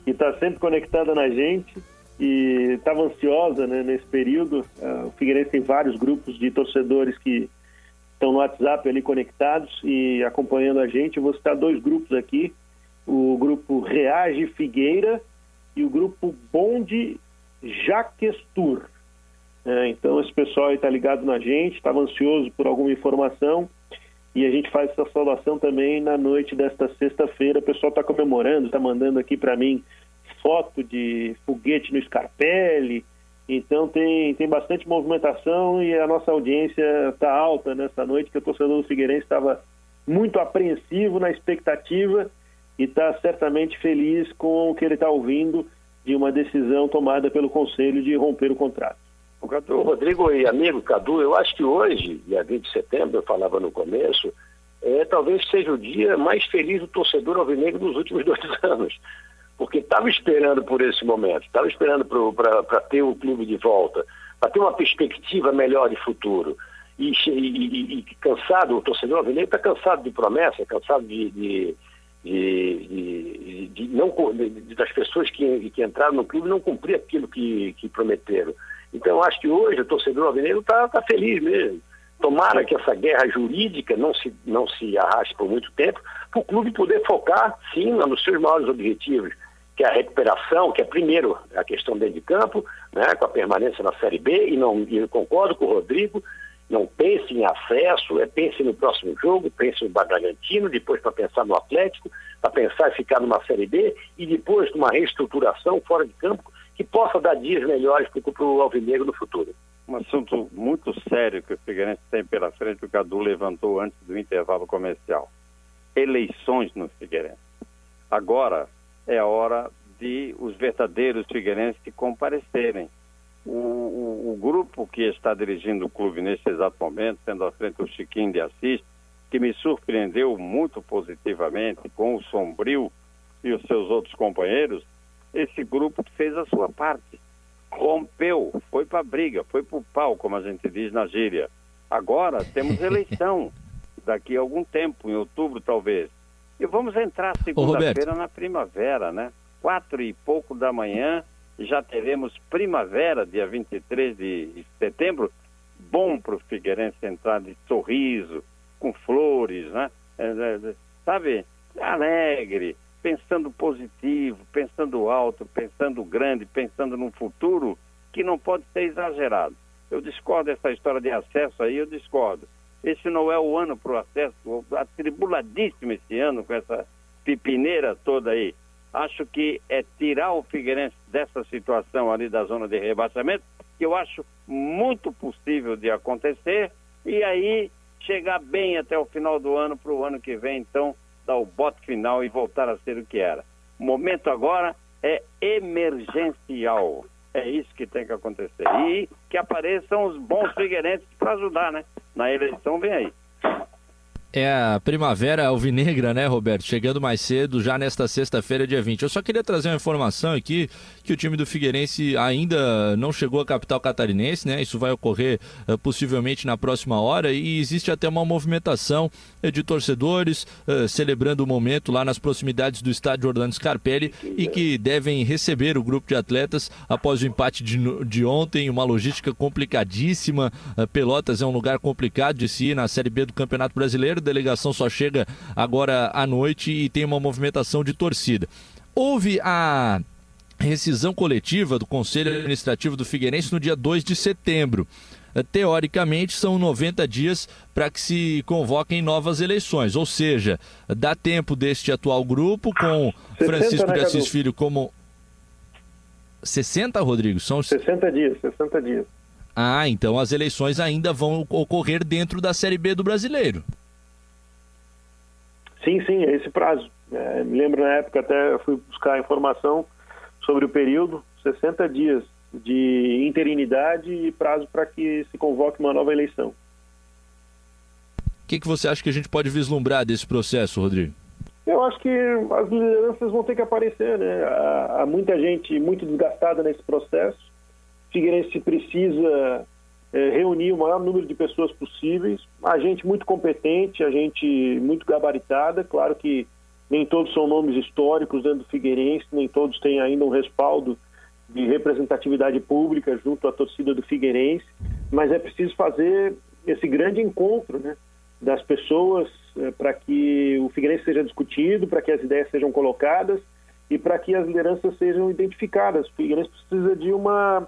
está sempre conectada na gente e estava ansiosa né, nesse período. Uh, o Figueirense tem vários grupos de torcedores que estão no WhatsApp ali conectados e acompanhando a gente. Eu vou citar dois grupos aqui: o grupo Reage Figueira e o grupo Bonde Jaquestur. É, então, esse pessoal está ligado na gente, estava ansioso por alguma informação e a gente faz essa saudação também na noite desta sexta-feira. O pessoal está comemorando, está mandando aqui para mim foto de foguete no Scarpelli. Então tem, tem bastante movimentação e a nossa audiência está alta nessa noite, que o torcedor do Figueirense estava muito apreensivo na expectativa e está certamente feliz com o que ele está ouvindo de uma decisão tomada pelo Conselho de romper o contrato. O Cadu, Rodrigo e amigo Cadu, eu acho que hoje, dia 20 de setembro, eu falava no começo, é, talvez seja o dia mais feliz do torcedor alvinegro dos últimos dois anos. porque estava esperando por esse momento, estava esperando para ter o clube de volta, para ter uma perspectiva melhor de futuro. E, e, e, cansado, o torcedor alvinegro está cansado de promessa, cansado de, de, de, de não, das pessoas que, que entraram no clube não cumprir aquilo que, que prometeram. Então, acho que hoje o torcedor alvinegro está tá feliz mesmo. Tomara que essa guerra jurídica não se, não se arraste por muito tempo, para o clube poder focar, sim, nos seus maiores objetivos, que é a recuperação, que é primeiro a questão dentro de campo, né, com a permanência na Série B, e não e eu concordo com o Rodrigo, não pense em acesso, é pense no próximo jogo, pense no Bragantino, depois para pensar no Atlético, para pensar em ficar numa Série B e depois numa reestruturação fora de campo que possa dar dias melhores para o Alvinegro no futuro. Um assunto muito sério que o Figueirense tem pela frente, o Cadu levantou antes do intervalo comercial. Eleições no Figueirense. Agora é a hora de os verdadeiros figueirenses comparecerem. O, o, o, grupo que está dirigindo o clube nesse exato momento, sendo à frente o Chiquinho de Assis, que me surpreendeu muito positivamente com o Sombrio e os seus outros companheiros, esse grupo fez a sua parte. Rompeu, foi para briga, foi para o pau, como a gente diz na gíria. Agora temos eleição, daqui a algum tempo, em outubro talvez. E vamos entrar segunda-feira na primavera, né? Quatro e pouco da manhã, já teremos primavera, dia 23 de setembro. Bom para o Figueirense entrar de sorriso, com flores, né? É, é, sabe? Alegre, pensando positivo, pensando alto, pensando grande, pensando num futuro que não pode ser exagerado. Eu discordo dessa história de acesso aí, eu discordo. Esse não é o ano para o acesso, atribuladíssimo esse ano com essa pipineira toda aí. Acho que é tirar o Figueirense dessa situação ali da zona de rebaixamento, que eu acho muito possível de acontecer, e aí chegar bem até o final do ano para o ano que vem, então dar o bote final e voltar a ser o que era. O momento agora é emergencial. É isso que tem que acontecer. E que apareçam os bons figueirenses para ajudar, né? Na eleição vem aí. É a primavera alvinegra, né, Roberto? Chegando mais cedo, já nesta sexta-feira, dia 20. Eu só queria trazer uma informação aqui que o time do Figueirense ainda não chegou à capital catarinense, né? Isso vai ocorrer uh, possivelmente na próxima hora e existe até uma movimentação uh, de torcedores uh, celebrando o momento lá nas proximidades do estádio Orlando Scarpelli e que devem receber o grupo de atletas após o empate de, de ontem, uma logística complicadíssima. Pelotas é um lugar complicado de se ir na Série B do Campeonato Brasileiro. A delegação só chega agora à noite e tem uma movimentação de torcida. Houve a rescisão coletiva do Conselho Administrativo do Figueirense no dia 2 de setembro. Eh, teoricamente, são 90 dias para que se convoquem novas eleições, ou seja, dá tempo deste atual grupo com 60, Francisco né, de Assis Filho como. 60, Rodrigo? São 60 dias, 60 dias. Ah, então as eleições ainda vão ocorrer dentro da Série B do Brasileiro. Sim, sim, é esse prazo. É, me lembro na época até fui buscar informação sobre o período, 60 dias de interinidade e prazo para que se convoque uma nova eleição. O que, que você acha que a gente pode vislumbrar desse processo, Rodrigo? Eu acho que as lideranças vão ter que aparecer, né? Há, há muita gente muito desgastada nesse processo. Figueirense precisa é, reunir o maior número de pessoas possíveis. A gente muito competente, a gente muito gabaritada. Claro que nem todos são nomes históricos dentro do Figueirense, nem todos têm ainda um respaldo de representatividade pública junto à torcida do Figueirense, mas é preciso fazer esse grande encontro né, das pessoas é, para que o Figueirense seja discutido, para que as ideias sejam colocadas e para que as lideranças sejam identificadas. O Figueirense precisa de uma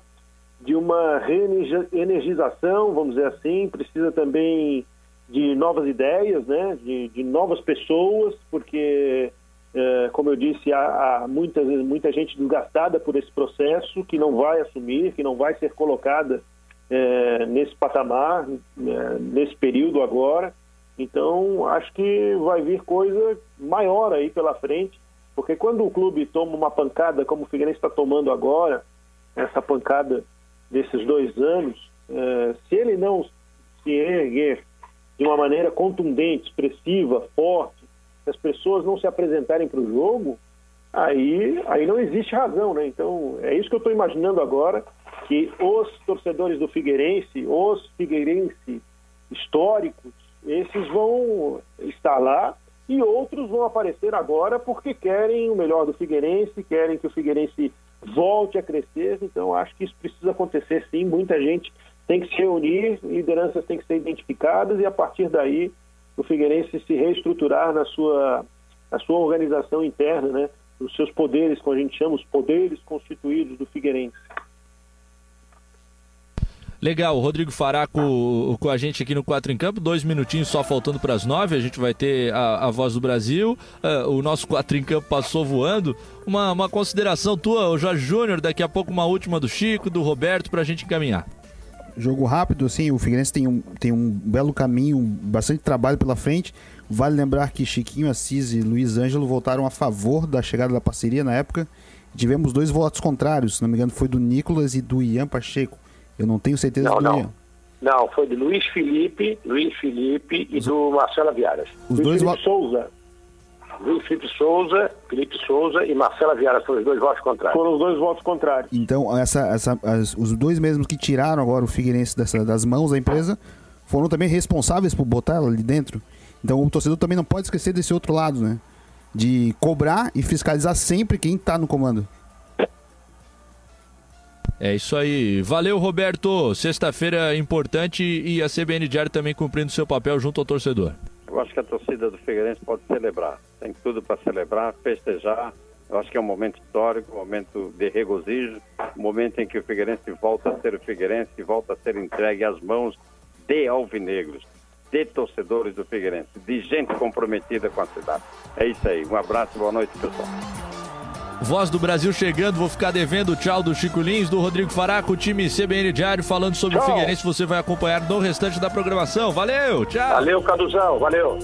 de uma reenergização, vamos dizer assim, precisa também de novas ideias, né? de, de novas pessoas, porque, é, como eu disse, há, há muita, muita gente desgastada por esse processo que não vai assumir, que não vai ser colocada é, nesse patamar, é, nesse período agora. Então, acho que vai vir coisa maior aí pela frente, porque quando o clube toma uma pancada, como o Figueirense está tomando agora, essa pancada desses dois anos, é, se ele não se erguer de uma maneira contundente, expressiva, forte, se as pessoas não se apresentarem para o jogo, aí, aí não existe razão, né? Então, é isso que eu estou imaginando agora, que os torcedores do Figueirense, os Figueirense históricos, esses vão estar lá e outros vão aparecer agora porque querem o melhor do Figueirense, querem que o Figueirense volte a crescer. Então, acho que isso precisa acontecer sim. Muita gente tem que se reunir, lideranças têm que ser identificadas e a partir daí o Figueirense se reestruturar na sua, na sua organização interna, né? Os seus poderes, como a gente chama, os poderes constituídos do Figueirense. Legal, Rodrigo Fará com, a gente aqui no Quatro em Campo, dois minutinhos só faltando para as nove, a gente vai ter a, a voz do Brasil, uh, o nosso Quatro em Campo passou voando. Uma, uma consideração tua, Jorge Júnior, daqui a pouco uma última do Chico, do Roberto, para a gente encaminhar. Jogo rápido, assim, o Figueirense tem um, tem um belo caminho, bastante trabalho pela frente. Vale lembrar que Chiquinho Assis e Luiz Ângelo votaram a favor da chegada da parceria na época. Tivemos dois votos contrários, se não me engano, foi do Nicolas e do Ian Pacheco. Eu não tenho certeza não, do não. Ian. Não, foi de Luiz Felipe, Luiz Felipe e do Marcelo Viaras. Os Luiz dois Felipe votos. Souza. Luiz Felipe Souza, Felipe Souza e Marcela Viaras foram os dois votos contrários. Foram os dois votos contrários. Então, essa, essa, as- os dois mesmos que tiraram agora o Figueirense dessa- das mãos da empresa foram também responsáveis por botar ela ali dentro. Então, o torcedor também não pode esquecer desse outro lado, né? De cobrar e fiscalizar sempre quem está no comando. É isso aí. Valeu, Roberto. Sexta-feira importante e a CBN Diário também cumprindo seu papel junto ao torcedor. Eu acho que a torcida do Figueirense pode celebrar. Tem tudo para celebrar, festejar. Eu acho que é um momento histórico, um momento de regozijo, um momento em que o Figueirense volta a ser o Figueirense volta a ser entregue às mãos de alvinegros, de torcedores do Figueirense, de gente comprometida com a cidade. É isso aí. Um abraço e boa noite, pessoal. Voz do Brasil chegando, vou ficar devendo o tchau do Chico Lins, do Rodrigo Faraco, o time CBN Diário falando sobre o Tchau. Figueirense. Você vai acompanhar no restante da programação. Valeu, tchau. Valeu, Caduzão. Valeu.